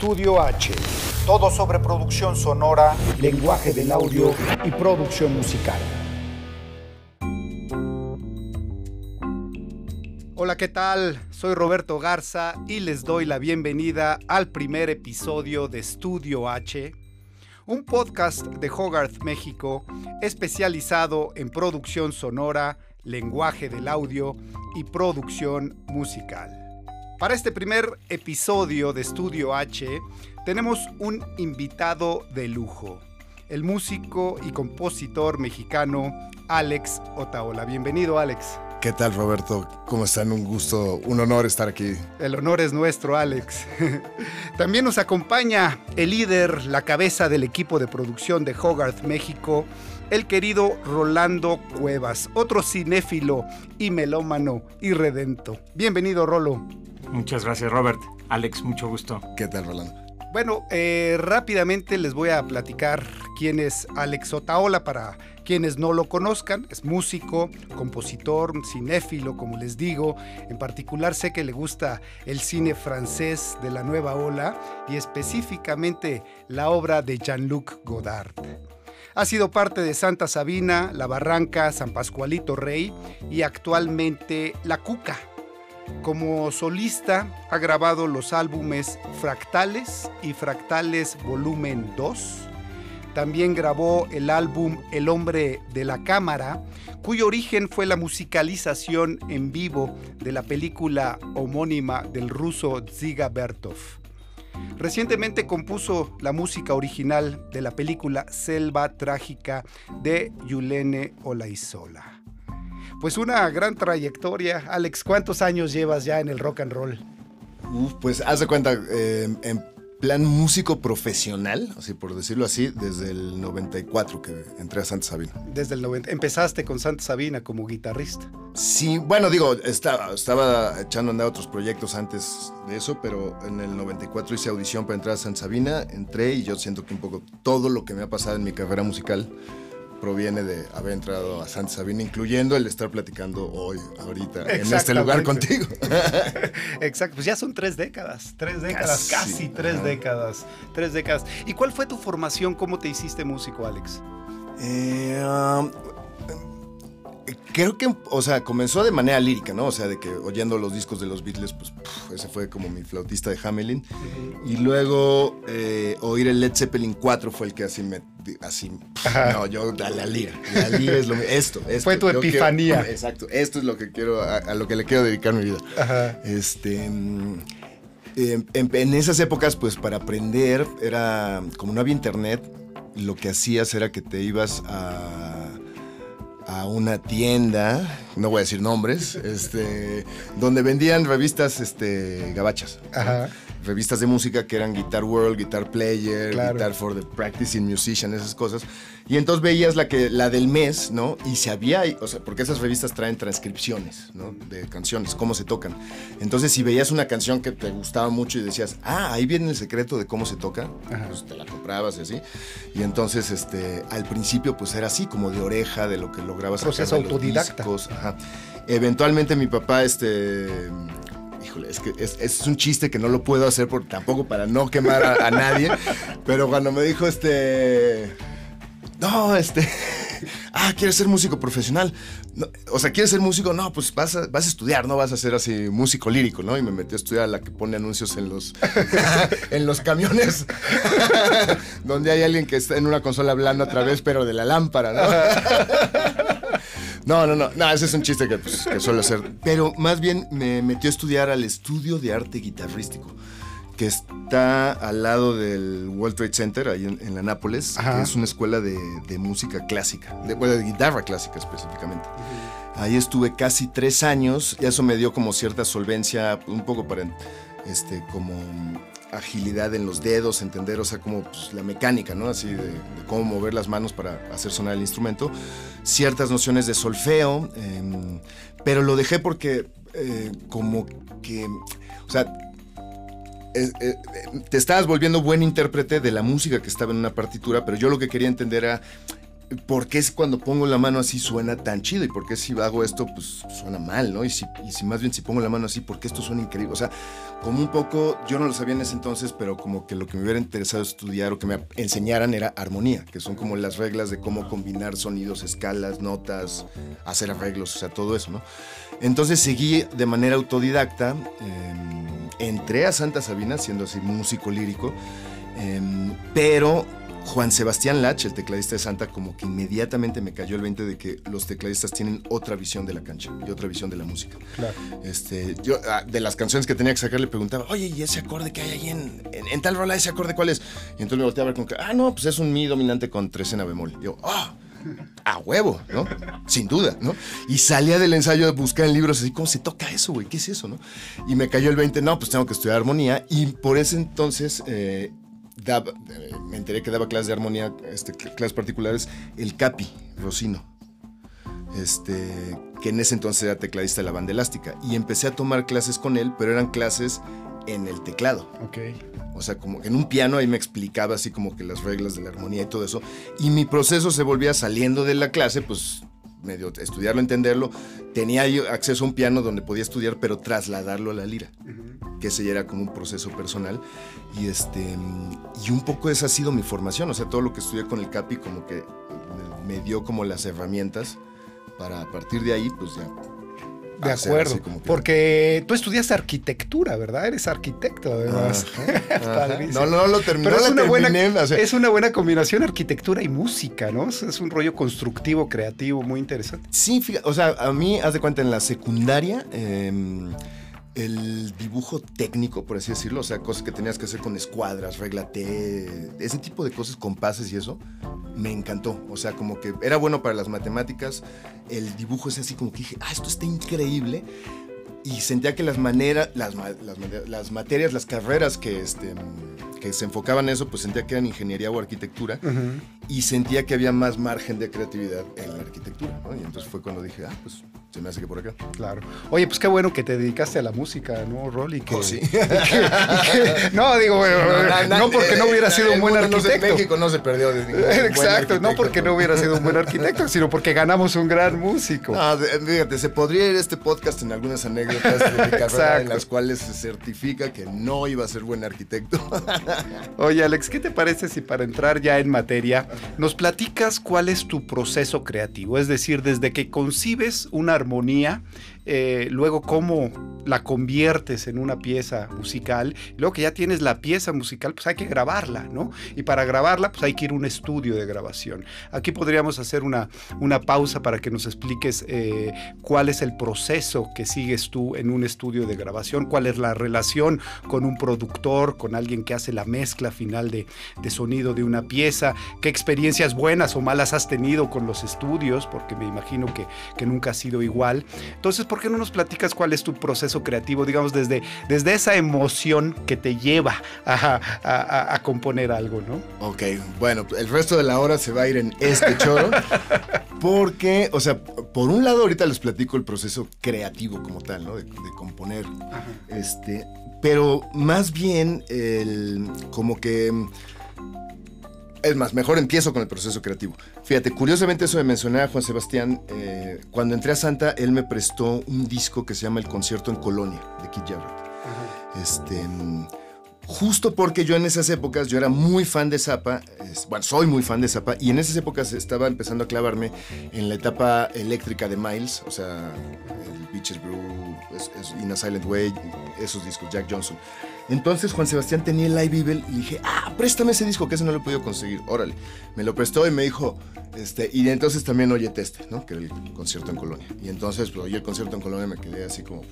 Estudio H. Todo sobre producción sonora, lenguaje del audio y producción musical. Hola, ¿qué tal? Soy Roberto Garza y les doy la bienvenida al primer episodio de Estudio H, un podcast de Hogarth México especializado en producción sonora, lenguaje del audio y producción musical. Para este primer episodio de Estudio H tenemos un invitado de lujo, el músico y compositor mexicano Alex Otaola. Bienvenido Alex. ¿Qué tal Roberto? ¿Cómo están? Un gusto, un honor estar aquí. El honor es nuestro, Alex. También nos acompaña el líder, la cabeza del equipo de producción de Hogarth México, el querido Rolando Cuevas, otro cinéfilo y melómano y redento. Bienvenido, Rolo. Muchas gracias, Robert. Alex, mucho gusto. ¿Qué tal, Rolando? Bueno, eh, rápidamente les voy a platicar quién es Alex Otaola para quienes no lo conozcan. Es músico, compositor, cinéfilo, como les digo. En particular sé que le gusta el cine francés de la nueva ola y específicamente la obra de Jean-Luc Godard. Ha sido parte de Santa Sabina, La Barranca, San Pascualito Rey y actualmente La Cuca como solista ha grabado los álbumes Fractales y Fractales Volumen 2. También grabó el álbum El hombre de la cámara, cuyo origen fue la musicalización en vivo de la película homónima del ruso Ziga Bertov. Recientemente compuso la música original de la película Selva Trágica de Yulene Olaizola. Pues una gran trayectoria. Alex, ¿cuántos años llevas ya en el rock and roll? pues haz de cuenta, eh, en plan músico profesional, así por decirlo así, desde el 94 que entré a Santa Sabina. Desde el 90. Empezaste con Santa Sabina como guitarrista. Sí, bueno, digo, estaba, estaba echando a andar otros proyectos antes de eso, pero en el 94 hice audición para entrar a Santa Sabina, entré y yo siento que un poco todo lo que me ha pasado en mi carrera musical proviene de haber entrado a Santa Sabina, incluyendo el estar platicando hoy, ahorita, en este lugar contigo. Exacto, pues ya son tres décadas, tres décadas, casi, tres décadas, tres décadas. ¿Y cuál fue tu formación? ¿Cómo te hiciste músico, Alex? Eh, um, creo que, o sea, comenzó de manera lírica, ¿no? O sea, de que oyendo los discos de los Beatles, pues ese fue como mi flautista de Hamelin. Y luego eh, oír el Led Zeppelin 4 fue el que así me. Así. No, yo, la, la lira. La lira es lo esto, esto. Fue tu epifanía. exacto. Esto es lo que quiero, a, lo que le quiero dedicar mi vida. Ajá. Este. Mm, en, en esas épocas, pues para aprender, era. Como no había internet, lo que hacías era que te ibas a a una tienda, no voy a decir nombres, este, donde vendían revistas este, gabachas. Revistas de música que eran Guitar World, Guitar Player, Guitar for the Practicing Musician, esas cosas. Y entonces veías la, que, la del mes, ¿no? Y se había, o sea, porque esas revistas traen transcripciones, ¿no? De canciones, cómo se tocan. Entonces, si veías una canción que te gustaba mucho y decías, ah, ahí viene el secreto de cómo se toca, pues te la comprabas y así. Y entonces, este, al principio, pues era así, como de oreja, de lo que lograbas Proceso autodidacta. Eventualmente mi papá, este, híjole, es que es, un chiste que no lo puedo hacer por, tampoco para no quemar a, a nadie, pero cuando me dijo este no, este, ah, ¿quieres ser músico profesional? o sea, ¿quieres ser músico? No, pues vas a, vas a estudiar, no vas a ser así músico lírico, ¿no? Y me metí a estudiar a la que pone anuncios en los, en los camiones, donde hay alguien que está en una consola hablando a través, pero de la lámpara, ¿no? No, no, no, no, ese es un chiste que, pues, que suelo hacer. Pero más bien me metió a estudiar al estudio de arte guitarrístico que está al lado del World Trade Center, ahí en, la Nápoles, que es una escuela de, música clásica, de, de guitarra clásica específicamente. Ahí estuve casi tres años y eso me dio como cierta solvencia, un poco para, este, como agilidad en los dedos, entender, o sea, como pues, la mecánica, ¿no? Así de, cómo mover las manos para hacer sonar el instrumento. Ciertas nociones de solfeo, em, pero lo dejé porque eh, como que, o sea, eh, eh, te estabas volviendo buen intérprete de la música que estaba en una partitura, pero yo lo que quería entender era ¿por qué es cuando pongo la mano así suena tan chido? ¿Y por qué si hago esto, pues suena mal, ¿no? Y si, más bien si pongo la mano así, ¿por qué esto suena increíble? O sea, como un poco, yo no lo sabía en ese entonces, pero como que lo que me hubiera interesado estudiar o que me enseñaran era armonía, que son como las reglas de cómo combinar sonidos, escalas, notas, hacer arreglos, o sea, todo eso, ¿no? Entonces seguí de manera autodidacta, eh, entré a Santa Sabina siendo así músico lírico, eh, pero Juan Sebastián Lach, el tecladista de Santa, como que inmediatamente me cayó el 20 de que los tecladistas tienen otra visión de la cancha y otra visión de la música. Claro. Este, yo, ah, de las canciones que tenía que sacar, le preguntaba, oye, ¿y ese acorde que hay ahí en, en, en tal rola, ese acorde cuál es? Y entonces me volteaba a ver como que, ah, no, pues es un mi dominante con trecena bemol. Y yo, ah. a huevo, ¿no? Sin duda, ¿no? Y salía del ensayo a buscar en libros así, ¿cómo se toca eso, güey? ¿Qué es eso, no? Y me cayó el 20, no, pues tengo que estudiar armonía. Y por ese entonces eh, daba, eh, me enteré que daba clases de armonía, este, clases particulares, el Capi, Rocino. Este, que en ese entonces era tecladista de la banda elástica. Y empecé a tomar clases con él, pero eran clases en el teclado. Ok. O sea, como que en un piano ahí me explicaba así como que las reglas de la armonía y todo eso. Y mi proceso se volvía saliendo de la clase, pues medio estudiarlo, entenderlo. Tenía yo acceso a un piano donde podía estudiar, pero trasladarlo a la lira. Uh -huh. Que ese ya era como un proceso personal. Y este y un poco esa ha sido mi formación. O sea, todo lo que estudié con el Capi como que me, me dio como las herramientas para a partir de ahí, pues ya de acuerdo, que... porque tú estudiaste arquitectura, ¿verdad? Eres arquitecto, además. Ajá, ajá. no, no lo terminé. Pero es, una terminé, buena, o sea. es una buena combinación arquitectura y música, ¿no? Es un rollo constructivo, creativo, muy interesante. Sí, fíjate, o sea, a mí, haz de cuenta, en la secundaria, eh, el dibujo técnico, por así decirlo, o sea, cosas que tenías que hacer con escuadras, regla T, ese tipo de cosas, compases y eso, me encantó. O sea, como que era bueno para las matemáticas, el dibujo es así como que dije, ah, esto está increíble. Y sentía que las maneras, las, las, las materias, las carreras que, este, que se enfocaban en eso, pues sentía que eran ingeniería o arquitectura. Uh -huh. Y sentía que había más margen de creatividad en la arquitectura. ¿no? Y entonces fue cuando dije, ah, pues se me hace que por acá. Claro. Oye, pues qué bueno que te dedicaste a la música, ¿no, Rol? Y que, oh, sí. y que, y que, no, digo, bueno, no, na, na, no, porque no hubiera sido un buen arquitecto. No México no se perdió de ningún Exacto, no porque no hubiera sido un buen arquitecto, sino porque ganamos un gran músico. No, fíjate, se podría ir este podcast en algunas anécdotas de mi carrera en las cuales se certifica que no iba a ser buen arquitecto. Oye, Alex, ¿qué te parece si para entrar ya en materia nos platicas cuál es tu proceso creativo? Es decir, desde que concibes una armonía, eh, luego cómo la conviertes en una pieza musical, luego que ya tienes la pieza musical, pues hay que grabarla, ¿no? Y para grabarla, pues hay que ir a un estudio de grabación. Aquí podríamos hacer una, una pausa para que nos expliques eh, cuál es el proceso que sigues tú en un estudio de grabación, cuál es la relación con un productor, con alguien que hace la mezcla final de, de sonido de una pieza, qué experiencias buenas o malas has tenido con los estudios, porque me imagino que, que nunca ha sido igual. Entonces, ¿por qué no nos platicas cuál es tu proceso creativo, digamos, desde, desde esa emoción que te lleva a, a, a, componer algo, ¿no? Ok, bueno, el resto de la hora se va a ir en este choro, porque, o sea, por un lado ahorita les platico el proceso creativo como tal, ¿no? De, de componer, Ajá. este, pero más bien el, como que es más, mejor empiezo con el proceso creativo. Fíjate, curiosamente eso de mencionar a Juan Sebastián, eh, cuando entré a Santa, él me prestó un disco que se llama El Concierto en Colonia, de Keith Jarrett. Este, justo porque yo en esas épocas, yo era muy fan de Zappa, es, bueno, soy muy fan de Zappa, y en esas épocas estaba empezando a clavarme en la etapa eléctrica de Miles, o sea, el Beaches Brew, es, es, In a Silent Way, esos discos, Jack Johnson. Entonces Juan Sebastián tenía el Live Evil y dije, ah, préstame ese disco, que ese no lo he podido conseguir. Órale. Me lo prestó y me dijo, este, y entonces también oye este, ¿no? Que era el concierto en Colonia. Y entonces, pues, oí el concierto en Colonia me quedé así como,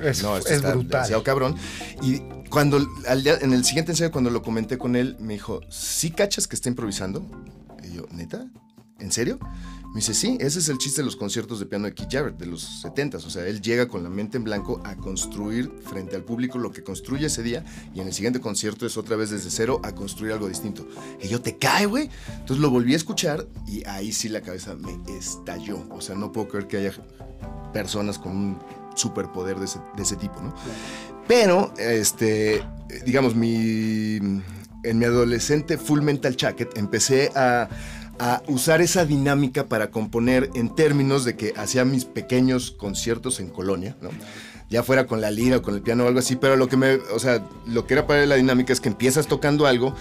es, no, esto es está brutal. demasiado cabrón. Y cuando, al día, en el siguiente ensayo, cuando lo comenté con él, me dijo, ¿sí cachas que está improvisando? Y yo, ¿neta? ¿En serio? Me dice, sí, ese es el chiste de los conciertos de piano de Keith Jarrett de los 70 O sea, él llega con la mente en blanco a construir frente al público lo que construye ese día y en el siguiente concierto es otra vez desde cero a construir algo distinto. Y yo, ¿te cae, güey? Entonces lo volví a escuchar y ahí sí la cabeza me estalló. O sea, no puedo creer que haya personas con un superpoder de ese, de ese tipo, ¿no? Pero, este, digamos, mi, en mi adolescente Full Mental Jacket empecé a a usar esa dinámica para componer en términos de que hacía mis pequeños conciertos en Colonia, ¿no? ya fuera con la lira o con el piano o algo así, pero lo que me, o sea, lo que era para la dinámica es que empiezas tocando algo,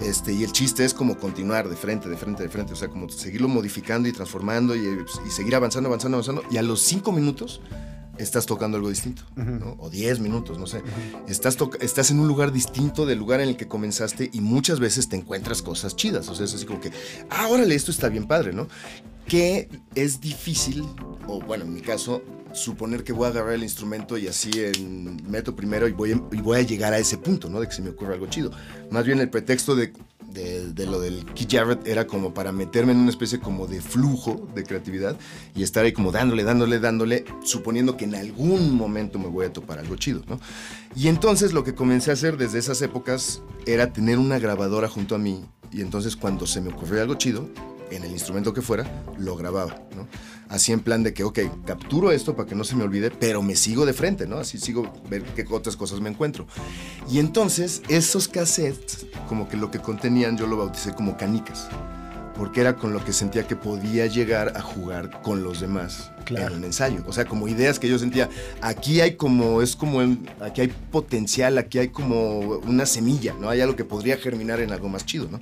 este, y el chiste es como continuar de frente, de frente, de frente, o sea, como seguirlo modificando y transformando y, y seguir avanzando, avanzando, avanzando, y a los cinco minutos estás tocando algo distinto, ¿no? o 10 minutos, no sé. estás, estás en un lugar distinto del lugar en el que comenzaste y muchas veces te encuentras cosas chidas. O sea, es así como que, ah, órale, esto está bien padre, ¿no? Que es difícil, o bueno, en mi caso, suponer que voy a agarrar el instrumento y así en, meto primero y voy, y voy a llegar a ese punto, ¿no? De que se me ocurra algo chido. Más bien el pretexto de de, lo del Keith Jarrett era como para meterme en una especie como de flujo de creatividad y estar ahí como dándole, dándole, dándole, suponiendo que en algún momento me voy a topar algo chido, ¿no? Y entonces lo que comencé a hacer desde esas épocas era tener una grabadora junto a mí y entonces cuando se me ocurrió algo chido, en el instrumento que fuera, lo grababa, ¿no? Así en plan de que, ok, capturo esto para que no se me olvide, pero me sigo de frente, ¿no? Así sigo ver qué otras cosas me encuentro. Y entonces, esos cassettes, como que lo que contenían, yo lo bauticé como canicas porque era con lo que sentía que podía llegar a jugar con los demás en un ensayo. O sea, como ideas que yo sentía, aquí hay como, es como, aquí hay potencial, aquí hay como una semilla, ¿no? Hay algo que podría germinar en algo más chido, ¿no?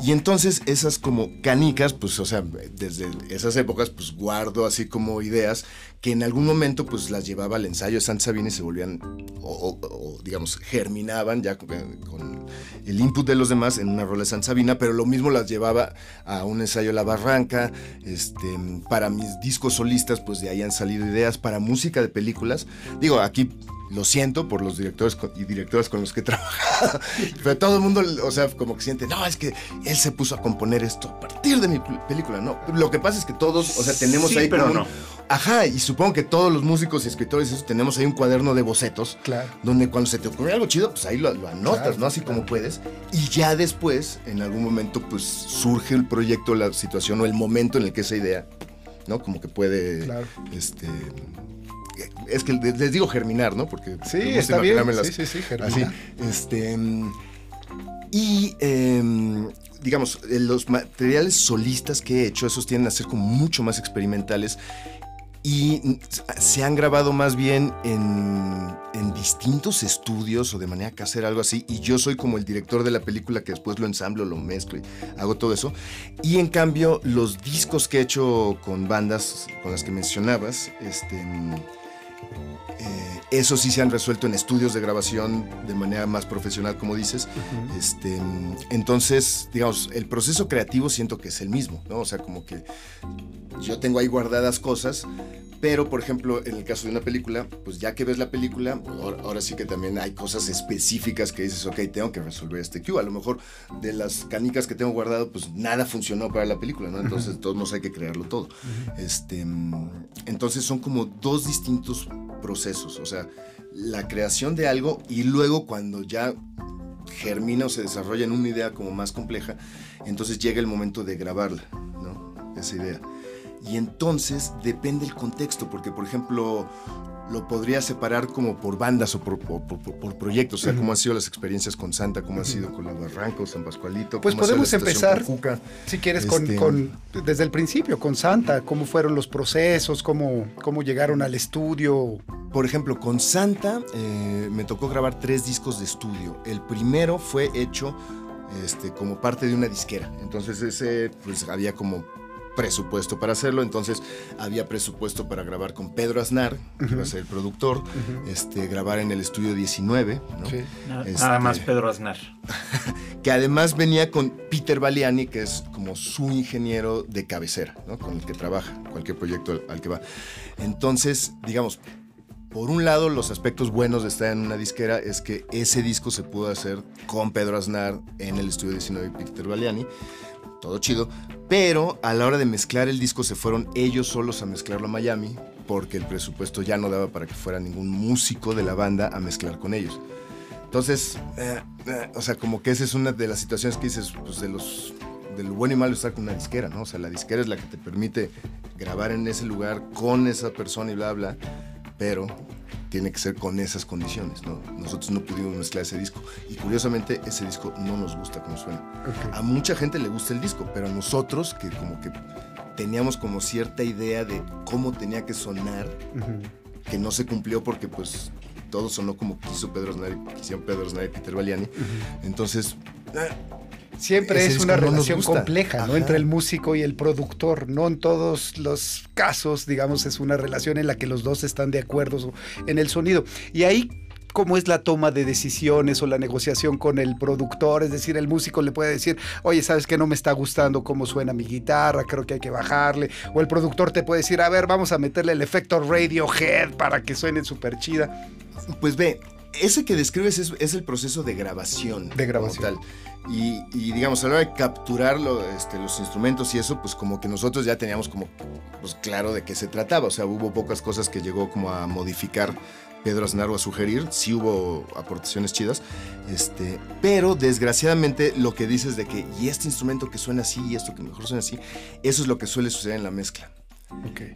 Y entonces esas como canicas, pues, o sea, desde esas épocas, pues guardo así como ideas que en algún momento pues las llevaba al ensayo. De Santa Sabina y se volvían, o, digamos, germinaban ya con, el input de los demás en una rola de Santa Sabina, pero lo mismo las llevaba a un ensayo La Barranca, este, para mis discos solistas pues de ahí han salido ideas, para música de películas, digo, aquí lo siento por los directores y directoras con los que he trabajado, pero todo el mundo, o sea, como que siente, no, es que él se puso a componer esto a partir de mi película, ¿no? Lo que pasa es que todos, o sea, tenemos ahí pero no. Ajá, y supongo que todos los músicos y escritores eso, tenemos ahí un cuaderno de bocetos, claro. donde cuando se te ocurre algo chido, pues ahí lo, anotas, ¿no? Así como puedes, y ya después, en algún momento, pues surge el proyecto, la situación o el momento en el que esa idea, ¿no? Como que puede, claro. este es que les digo germinar, ¿no? Porque sí, está bien. sí, sí, sí, germinar. este, y em, digamos, los materiales solistas que he hecho, esos tienden a ser como mucho más experimentales y se han grabado más bien en, en, distintos estudios o de manera que hacer algo así. Y yo soy como el director de la película que después lo ensamblo, lo mezclo y hago todo eso. Y en cambio, los discos que he hecho con bandas con las que mencionabas, este eh, eso sí se han resuelto en estudios de grabación de manera más profesional, como dices. este, entonces, digamos, el proceso creativo siento que es el mismo, ¿no? O sea, como que yo tengo ahí guardadas cosas, pero, por ejemplo, en el caso de una película, pues ya que ves la película, ahora, sí que también hay cosas específicas que dices, ok, tengo que resolver este cue. A lo mejor de las canicas que tengo guardado, pues nada funcionó para la película, ¿no? Entonces, de todos modos hay que crearlo todo. este, entonces, son como dos distintos procesos. O sea, la creación de algo y luego cuando ya germina o se desarrolla en una idea como más compleja, entonces llega el momento de grabarla, ¿no? Esa idea. Y entonces depende el contexto, porque por ejemplo, lo podría separar como por bandas o por, proyectos, o sea, cómo han sido las experiencias con Santa, cómo ha sido con la Barranco, San Pascualito. Pues podemos empezar, si quieres, este, con, desde el principio, con Santa, cómo fueron los procesos, cómo, cómo llegaron al estudio. Por ejemplo, con Santa eh, me tocó grabar tres discos de estudio. El primero fue hecho este, como parte de una disquera, entonces ese pues había como presupuesto para hacerlo, entonces había presupuesto para grabar con Pedro Aznar, que iba a ser el productor, este, grabar en el estudio 19, nada, este, nada más Pedro Aznar. que además venía con Peter Baliani, que es como su ingeniero de cabecera, ¿no? con el que trabaja cualquier proyecto al que va. Entonces, digamos, por un lado, los aspectos buenos de estar en una disquera es que ese disco se pudo hacer con Pedro Aznar en el estudio 19 de Peter Baliani todo chido, pero a la hora de mezclar el disco se fueron ellos solos a mezclarlo a Miami porque el presupuesto ya no daba para que fuera ningún músico de la banda a mezclar con ellos. Entonces, eh, eh, o sea, como que esa es una de las situaciones que dices, pues de los lo bueno y malo estar con una disquera, ¿no? O sea, la disquera es la que te permite grabar en ese lugar con esa persona y bla, bla, pero tiene que ser con esas condiciones, ¿no? Nosotros no pudimos mezclar ese disco y curiosamente ese disco no nos gusta como suena. A mucha gente le gusta el disco, pero a nosotros que como que teníamos como cierta idea de cómo tenía que sonar, que no se cumplió porque pues todo sonó como quiso Pedro Aznar, quisieron Pedro Aznar y Peter Baliani. Entonces, Siempre es una relación compleja, ¿no? Entre el músico y el productor. No en todos los casos, digamos, es una relación en la que los dos están de acuerdo en el sonido. Y ahí cómo es la toma de decisiones o la negociación con el productor, es decir, el músico le puede decir, oye, ¿sabes qué? No me está gustando cómo suena mi guitarra, creo que hay que bajarle, o el productor te puede decir, a ver, vamos a meterle el efecto Radiohead para que suene súper chida. Pues ve, ese que describes es, el proceso de grabación. De grabación. Y, digamos, a la hora de capturar este, los instrumentos y eso, pues como que nosotros ya teníamos como pues, claro de qué se trataba. O sea, hubo pocas cosas que llegó como a modificar Pedro Aznar o a sugerir. Sí hubo aportaciones chidas. Este, pero desgraciadamente lo que dices de que, y este instrumento que suena así, y esto que mejor suena así, eso es lo que suele suceder en la mezcla.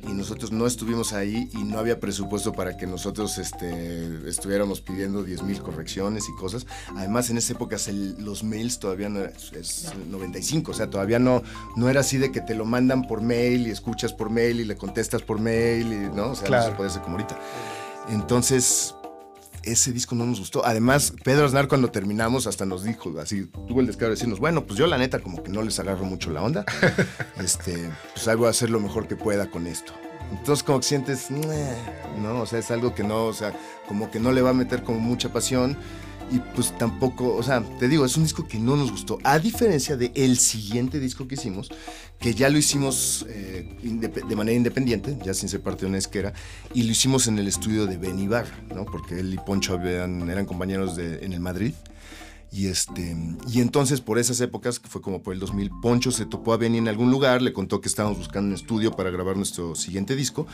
Y nosotros no estuvimos ahí y no había presupuesto para que nosotros este, estuviéramos pidiendo 10.000 correcciones y cosas. Además, en esa época los mails todavía no era, es 95, o sea, todavía no, no era así de que te lo mandan por mail y escuchas por mail y le contestas por mail, y, ¿no? O sea, no se puede hacer como ahorita. Entonces, ese disco no nos gustó. Además, Pedro Aznar cuando terminamos hasta nos dijo, así, tuvo el descaro de decirnos, bueno, pues yo la neta como que no les agarro mucho la onda. este, pues algo a hacer lo mejor que pueda con esto. Entonces como que sientes, no, o sea, es algo que no, o sea, como que no le va a meter como mucha pasión y pues tampoco, o sea, te digo, es un disco que no nos gustó, a diferencia de el siguiente disco que hicimos, que ya lo hicimos eh, de manera independiente, ya sin ser parte de una esquera, y lo hicimos en el estudio de Ben Ibar, ¿no? Porque él y Poncho eran compañeros de, en el Madrid. Y, este, y entonces por esas épocas, que fue como por el 2000, Poncho se topó a Benny en algún lugar, le contó que estábamos buscando un estudio para grabar nuestro siguiente disco,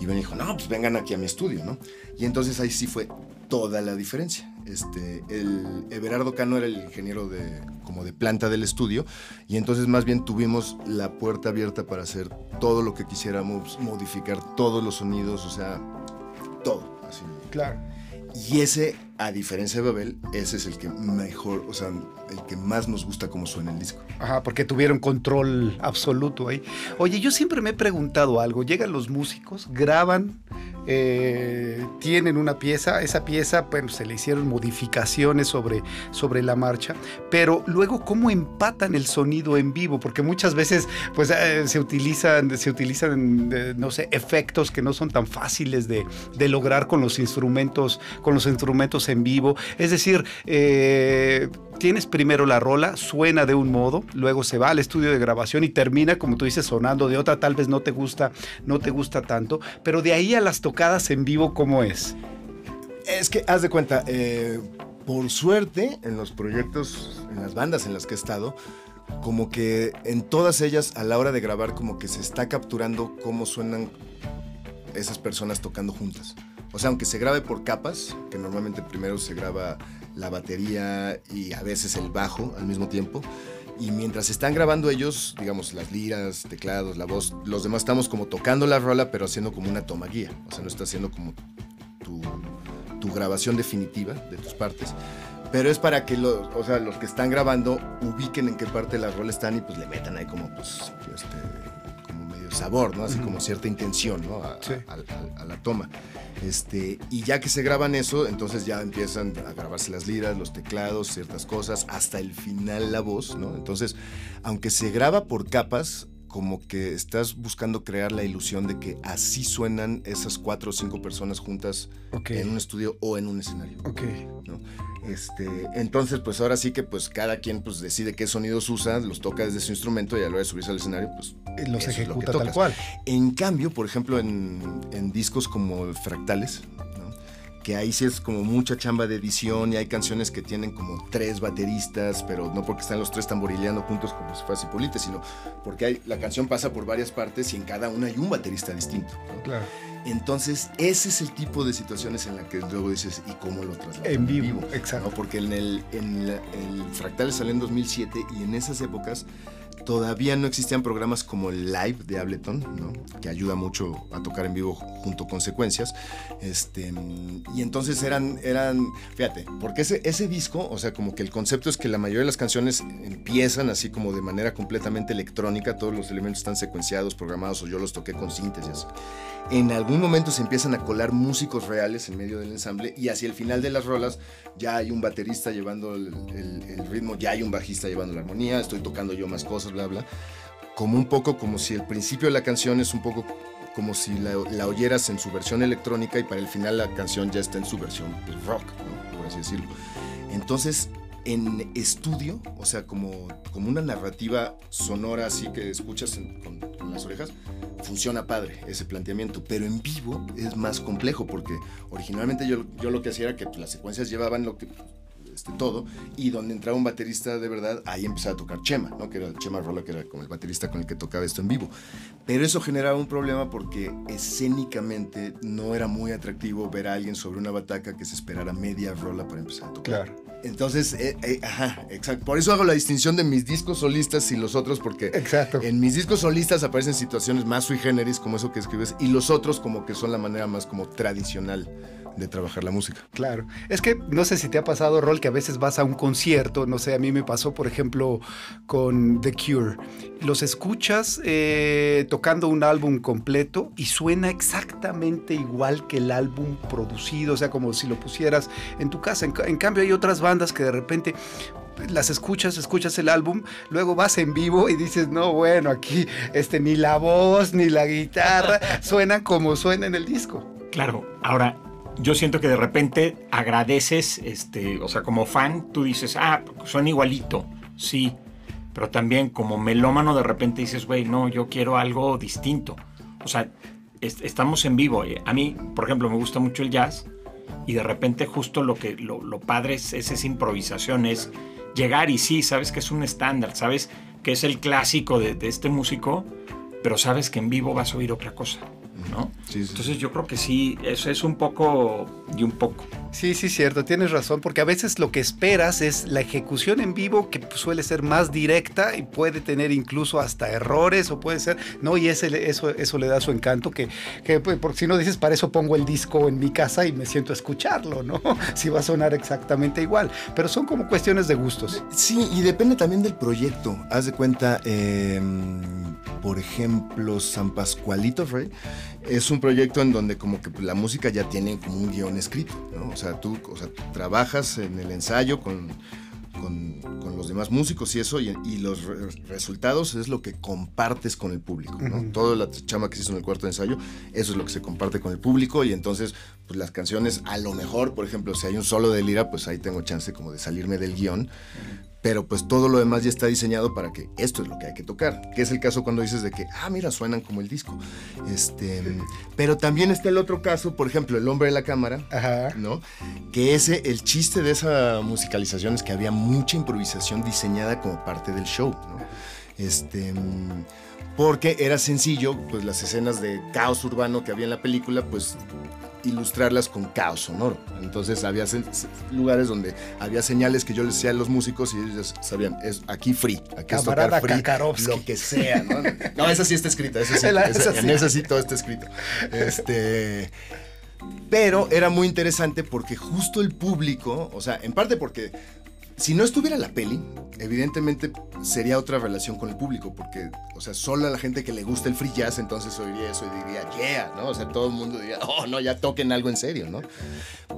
y Benny dijo, no, pues vengan aquí a mi estudio, ¿no? Y entonces ahí sí fue toda la diferencia. Este, el Everardo Cano era el ingeniero de, como de planta del estudio, y entonces más bien tuvimos la puerta abierta para hacer todo lo que quisiéramos, modificar todos los sonidos, o sea, todo. Así. Claro. Y ese, a diferencia de Babel, ese es el que mejor, o sea, el que más nos gusta cómo suena el disco. Ajá, porque tuvieron control absoluto ahí. Oye, yo siempre me he preguntado algo. Llegan los músicos, graban, eh, tienen una pieza, esa pieza, bueno, se le hicieron modificaciones sobre, sobre la marcha, pero luego cómo empatan el sonido en vivo, porque muchas veces pues eh, se utilizan, se utilizan, eh, no sé, efectos que no son tan fáciles de, de, lograr con los instrumentos, con los instrumentos en vivo. Es decir, tienes primero la rola, suena de un modo, luego se va al estudio de grabación y termina, como tú dices, sonando de otra, tal vez no te gusta, no te gusta tanto, pero de ahí a las tocadas en vivo, ¿cómo es? Es que, haz de cuenta, eh, por suerte, en los proyectos, en las bandas en las que he estado, como que en todas ellas, a la hora de grabar, como que se está capturando cómo suenan esas personas tocando juntas. O sea, aunque se grabe por capas, que normalmente primero se graba la batería y a veces el bajo al mismo tiempo. Y mientras están grabando ellos, digamos, las liras, teclados, la voz, los demás estamos como tocando la rola, pero haciendo como una toma guía. O sea, no está haciendo como tu, grabación definitiva de tus partes. Pero es para que los, o sea, los que están grabando ubiquen en qué parte de la rola están y pues le metan ahí como, pues, este, sabor, ¿no? Así como cierta intención, ¿no? a la toma. Este, y ya que se graban eso, entonces ya empiezan a grabarse las liras, los teclados, ciertas cosas, hasta el final la voz, ¿no? Entonces, aunque se graba por capas, como que estás buscando crear la ilusión de que así suenan esas cuatro o cinco personas juntas en un estudio o en un escenario. Ok. Este, entonces, pues ahora sí que pues cada quien pues decide qué sonidos usa, los toca desde su instrumento y a la hora de subirse al escenario, pues los ejecuta tal cual. En cambio, por ejemplo, en, en discos como Fractales, que ahí sí es como mucha chamba de edición y hay canciones que tienen como tres bateristas, pero no porque están los tres tamborileando juntos como si fuese Cipolite, sino porque hay, la canción pasa por varias partes y en cada una hay un baterista distinto. Claro. Entonces, ese es el tipo de situaciones en la que luego dices, ¿y cómo lo trasladas? En vivo, exacto. Porque en el, en el Fractal salió en 2007 y en esas épocas todavía no existían programas como el Live de Ableton, ¿no? que ayuda mucho a tocar en vivo junto con secuencias. Este, y entonces eran, eran, fíjate, porque ese, ese disco, o sea, como que el concepto es que la mayoría de las canciones empiezan así como de manera completamente electrónica, todos los elementos están secuenciados, programados, o yo los toqué con síntesis. En algún momento se empiezan a colar músicos reales en medio del ensamble y hacia el final de las rolas ya hay un baterista llevando el, el ritmo, ya hay un bajista llevando la armonía, estoy tocando yo más cosas, bla, bla. Como un poco como si el principio de la canción es un poco como si la, oyeras en su versión electrónica y para el final la canción ya está en su versión rock, por así decirlo. Entonces, en estudio, o sea, como, como una narrativa sonora así que escuchas con, las orejas, funciona padre ese planteamiento, pero en vivo es más complejo porque originalmente yo, yo lo que hacía era que las secuencias llevaban lo que este, todo, y donde entraba un baterista de verdad, ahí empezaba a tocar Chema, ¿no? que era Chema Rolla, que era como el baterista con el que tocaba esto en vivo. Pero eso generaba un problema porque escénicamente no era muy atractivo ver a alguien sobre una bataca que se esperara media rola para empezar a tocar. Claro. Entonces, eh, eh, ajá, exacto. Por eso hago la distinción de mis discos solistas y los otros, porque exacto. en mis discos solistas aparecen situaciones más sui generis, como eso que escribes, y los otros como que son la manera más como tradicional de trabajar la música. Claro. Es que no sé si te ha pasado, Rol, que a veces vas a un concierto, no sé, a mí me pasó, por ejemplo, con The Cure. Los escuchas eh, tocando un álbum completo y suena exactamente igual que el álbum producido, o sea, como si lo pusieras en tu casa. En, cambio, hay otras bandas que de repente las escuchas, escuchas el álbum, luego vas en vivo y dices, no, bueno, aquí este, ni la voz ni la guitarra suenan como suena en el disco. Claro, ahora yo siento que de repente agradeces, este, o sea, como fan, tú dices, ah, suena igualito, sí, pero también como melómano de repente dices, güey, no, yo quiero algo distinto. O sea, estamos en vivo. Eh, a mí, por ejemplo, me gusta mucho el jazz y de repente justo lo que lo, padre es, es, esa improvisación, es llegar y sí, sabes que es un estándar, sabes que es el clásico de, de este músico, pero sabes que en vivo vas a oír otra cosa. ¿No? Entonces yo creo que sí, eso es un poco y un poco. Sí, sí, cierto, tienes razón, porque a veces lo que esperas es la ejecución en vivo que suele ser más directa y puede tener incluso hasta errores o puede ser, ¿no? Y ese, eso, eso le da su encanto, que, que pues, porque si no dices, para eso pongo el disco en mi casa y me siento a escucharlo, ¿no? Si va a sonar exactamente igual, pero son como cuestiones de gustos. Sí, y depende también del proyecto. Haz de cuenta, em, por ejemplo, San Pascualito, Frey, es un proyecto en donde como que la música ya tiene como un guion escrito, ¿no? O sea, tú o sea, trabajas en el ensayo con, con, los demás músicos y eso, y, los resultados es lo que compartes con el público, ¿no? Toda la chama que se hizo en el cuarto de ensayo, eso es lo que se comparte con el público y entonces, pues las canciones, a lo mejor, por ejemplo, si hay un solo de lira, pues ahí tengo chance como de salirme del guion, pero pues todo lo demás ya está diseñado para que esto es lo que hay que tocar, que es el caso cuando dices de que, ah, mira, suenan como el disco. Este, pero también está el otro caso, por ejemplo, El hombre de la cámara, ¿no? Que ese, el chiste de esa musicalización es que había mucha improvisación diseñada como parte del show, ¿no? Este porque era sencillo, pues las escenas de caos urbano que había en la película, pues ilustrarlas con caos sonoro. Entonces había lugares donde había señales que yo les decía a los músicos y ellos sabían, es aquí free, aquí es tocar free, lo que sea, ¿no? No, esa sí está escrita, esa sí, en esa sí todo está escrito. Este, pero era muy interesante porque justo el público, o sea, en parte porque si no estuviera la peli, evidentemente sería otra relación con el público, porque, o sea, solo a la gente que le gusta el free jazz entonces oiría eso y diría, yeah, ¿no? O sea, todo el mundo diría, oh, no, ya toquen algo en serio, ¿no?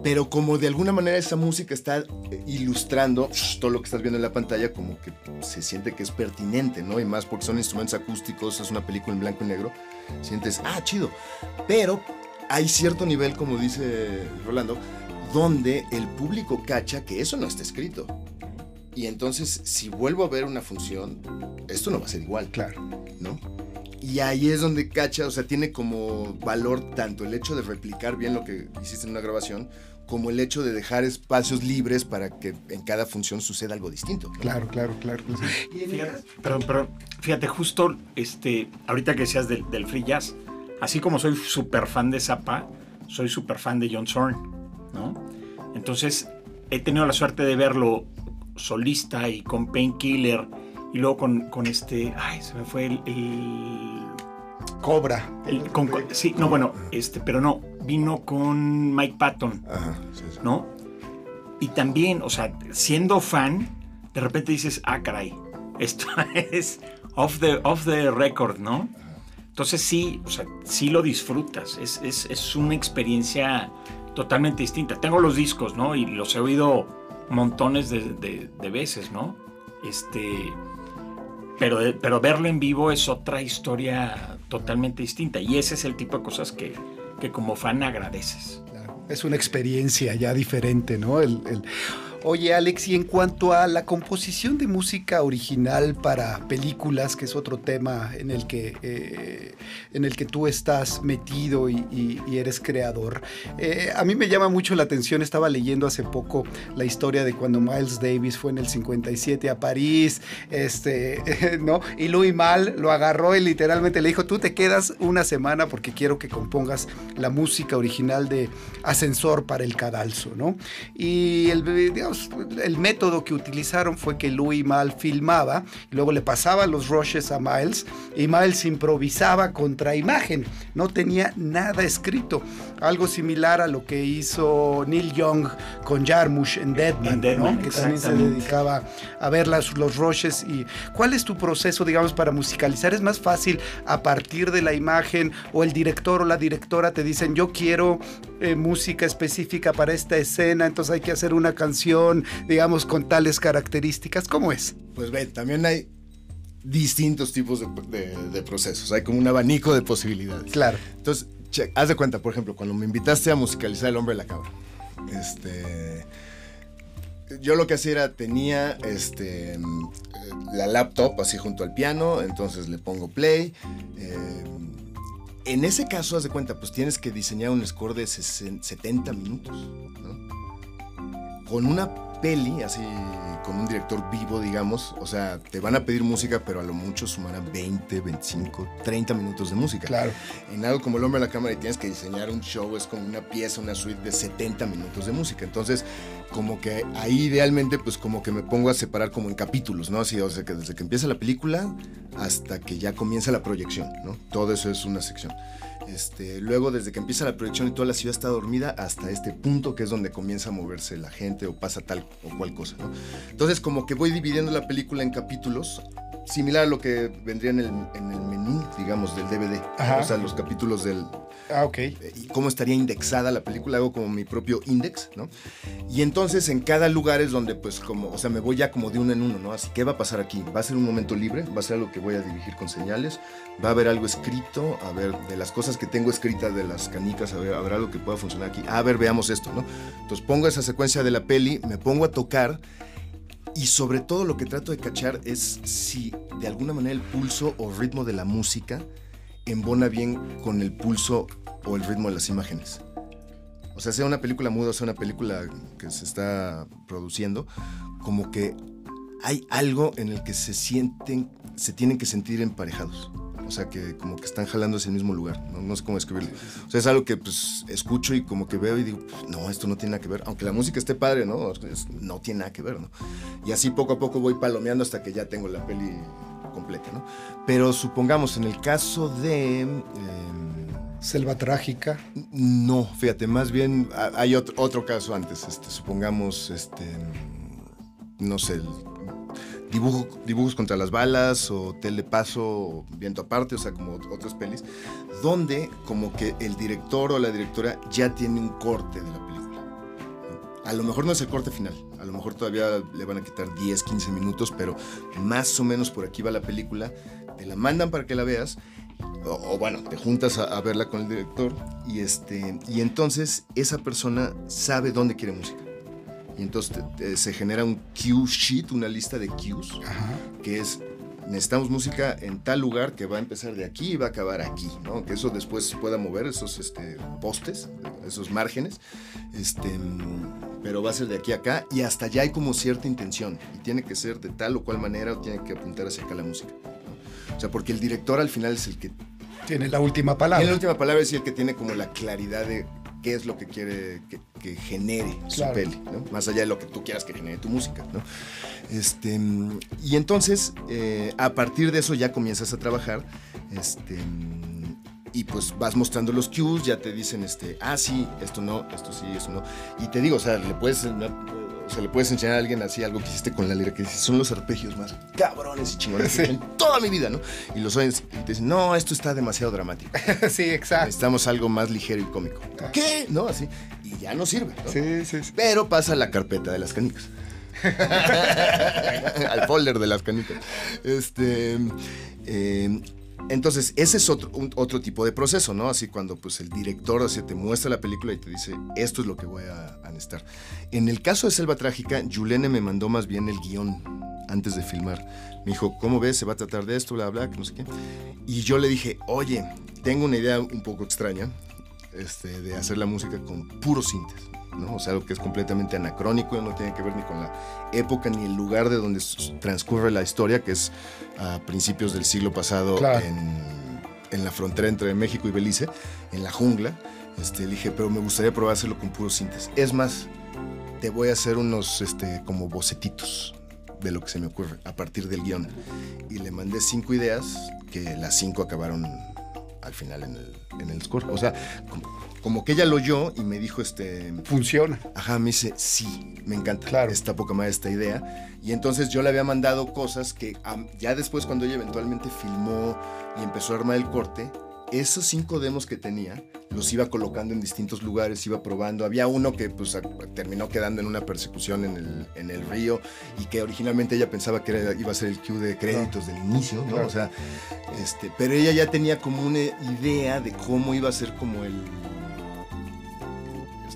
Pero como de alguna manera esa música está ilustrando todo lo que estás viendo en la pantalla, como que se siente que es pertinente, ¿no? Y más porque son instrumentos acústicos, es una película en blanco y negro, sientes, ah, chido. Pero hay cierto nivel, como dice Rolando, donde el público cacha que eso no está escrito. Y entonces, si vuelvo a ver una función, esto no va a ser igual. Claro. ¿No? Y ahí es donde cacha, o sea, tiene como valor tanto el hecho de replicar bien lo que hiciste en una grabación, como el hecho de dejar espacios libres para que en cada función suceda algo distinto. Claro, claro, claro. Fíjate, pero, fíjate, justo este, ahorita que decías del, del free jazz, así como soy súper fan de Zappa, soy súper fan de John Zorn. ¿no? Entonces he tenido la suerte de verlo solista y con Painkiller y luego con, con este, ay, se me fue el, el Cobra. el- con- con- sí, no, bueno, este, pero no, vino con Mike Patton, Ajá, sí, sí. ¿no? Y también, o sea, siendo fan, de repente dices, ah, caray, esto es off the, off the record, ¿no? Entonces sí, o sea, sí lo disfrutas, es, es, es una experiencia totalmente distinta. Tengo los discos, ¿no? Y los he oído montones de, de- veces, ¿no? Este, pero, pero verlo en vivo es otra historia totalmente distinta. Y ese es el tipo de cosas que, que como fan agradeces. Es una experiencia ya diferente, ¿no? El- Oye, Alex, y en cuanto a la composición de música original para películas, que es otro tema en el que, eh, en el que tú estás metido y, eres creador, eh, a mí me llama mucho la atención, estaba leyendo hace poco la historia de cuando Miles Davis fue en el 57 a París, este, ¿no? Y Louis Mal lo agarró y literalmente le dijo, tú te quedas una semana porque quiero que compongas la música original de Ascensor para el Cadalso, ¿no? Y el, el método que utilizaron fue que Louis Mal filmaba, y luego le pasaba los rushes a Miles, y Miles improvisaba contra imagen, no tenía nada escrito. Algo similar a lo que hizo Neil Young con Jarmusch en Deadman, En Deadman, ¿no? que también se dedicaba a ver las- los rushes. y ¿Cuál es tu proceso, digamos, para musicalizar? ¿Es más fácil a partir de la imagen o el director o la directora te dicen, yo quiero eh, música específica para esta escena, entonces hay que hacer una canción, digamos, con tales características? ¿Cómo es? Pues ve, también hay distintos tipos de, de- de procesos. Hay como un abanico de posibilidades. Claro. Entonces, che, haz de cuenta, por ejemplo, cuando me invitaste a musicalizar El Hombre de la Cabra. Este. Yo lo que hacía era, tenía este, la laptop así junto al piano, entonces le pongo play. eh, en ese caso, haz de cuenta, pues tienes que diseñar un score de 60 70 minutos. ¿no? Con una peli, así, con un director vivo, digamos, o sea, te van a pedir música, pero a lo mucho sumarán 20, 25, 30 minutos de música. Claro. En algo como El Hombre de la Cámara y tienes que diseñar un show, es como una pieza, una suite de 70 minutos de música. Entonces, como que ahí idealmente, pues como que me pongo a separar como en capítulos, ¿no? Así, o sea, que desde que empieza la película hasta que ya comienza la proyección, ¿no? Todo eso es una sección. Este, luego, desde que empieza la proyección y toda la ciudad está dormida, hasta este punto que es donde comienza a moverse la gente o pasa tal o cual cosa. Entonces, como que voy dividiendo la película en capítulos, similar a lo que vendría en el, en el menú, digamos, del DVD. Ajá. O sea, los capítulos del, Ah, ok. eh, y cómo estaría indexada la película, hago como mi propio index, ¿no? Y entonces en cada lugar es donde pues como, o sea, me voy ya como de uno en uno, ¿no? Así, ¿qué va a pasar aquí? ¿Va a ser un momento libre? ¿Va a ser algo que voy a dirigir con señales? ¿Va a haber algo escrito? A ver, de las cosas que tengo escritas de las canicas, a ver, ¿habrá algo que pueda funcionar aquí? A ver, veamos esto, ¿no? Entonces pongo esa secuencia de la peli, me pongo a tocar y sobre todo lo que trato de cachar es si de alguna manera el pulso o ritmo de la música embona bien con el pulso o el ritmo de las imágenes. O sea, sea una película muda o sea una película que se está produciendo, como que hay algo en el que se sienten, se tienen que sentir emparejados. O sea, que como que están jalando hacia el mismo lugar. No, No sé cómo describirlo. O sea, es algo que pues escucho y como que veo y digo, no, esto no tiene nada que ver. Aunque la música esté padre, ¿no? No tiene nada que ver, ¿no? Y así poco a poco voy palomeando hasta que ya tengo la peli completa, ¿no? Pero supongamos, en el caso de... em, Selva trágica. no, fíjate, más bien hay otro, otro caso antes. Este, supongamos, este, no sé, el dibujo, dibujos contra las balas o Telepaso o Viento Aparte, o sea, como ot- otras pelis, donde como que el director o la directora ya tiene un corte de la película. A lo mejor no es el corte final, a lo mejor todavía le van a quitar 10, 15 minutos, pero más o menos por aquí va la película, te la mandan para que la veas o, o bueno, te juntas a, a verla con el director y, este, y entonces esa persona sabe dónde quiere música. Y entonces te- te- se genera un cue sheet, una lista de cues, Ajá. que es, necesitamos música en tal lugar que va a empezar de aquí y va a acabar aquí, ¿no? Que eso después se pueda mover, esos este, postes, esos márgenes, este, pero va a ser de aquí a acá y hasta allá hay como cierta intención y tiene que ser de tal o cual manera o tiene que apuntar hacia acá la música. ¿no? O sea, porque el director al final es el que Tiene la última palabra. la última palabra es el que tiene como la claridad de qué es lo que quiere, que genere su peli, ¿no? Más allá de lo que tú quieras que genere tu música, ¿no? Este, y entonces, eh, a partir de eso ya comienzas a trabajar, este, y pues vas mostrando los cues, ya te dicen, este, ah, sí, esto no, esto sí, esto no. Y te digo, o sea, le puedes, eh, o sea, le puedes enseñar a alguien así algo que hiciste con la lira, que dices, son los arpegios más cabrones y chingones hecho en toda mi vida, ¿no? Y los oyes y te dicen, no, esto está demasiado dramático. sí, exacto. Necesitamos algo más ligero y cómico. ¿Qué? No, así. Y ya no sirve. ¿no? Sí, sí, sí. Pero pasa a la carpeta de las canicas. Al folder de las canicas. Este. eh, entonces, ese es otro, un- otro tipo de proceso, ¿no? Así cuando pues el director así, te muestra la película y te dice, esto es lo que voy a, a necesitar. En el caso de Selva Trágica, Julene me mandó más bien el guion antes de filmar. Me dijo, ¿cómo ves? Se va a tratar de esto, bla, bla, que no sé qué. Y yo le dije, oye, tengo una idea un poco extraña este, de hacer la música con puros sintes. ¿no? O sea, algo que es completamente anacrónico, no tiene que ver ni con la época ni el lugar de donde transcurre la historia, que es a principios del siglo pasado Claro. en, en la frontera entre México y Belice, en la jungla. Este, dije, pero me gustaría probar hacerlo con puros sintes. Es más, te voy a hacer unos este, como bocetitos de lo que se me ocurre a partir del guion. Y le mandé cinco ideas, que las cinco acabaron al final en el, en el score. O sea, como, como que ella lo oyó y me dijo, este, Funciona. Ajá, me dice, sí, me encanta. Claro. Está poca madre esta idea. Y entonces yo le había mandado cosas que ya después cuando ella eventualmente filmó y empezó a armar el corte, esos cinco demos que tenía, los iba colocando en distintos lugares, iba probando. Había uno que pues terminó quedando en una persecución en el, en el río y que originalmente ella pensaba que era- iba a ser el cue de créditos del inicio, ¿no? Claro. O sea, este, pero ella ya tenía como una idea de cómo iba a ser como el...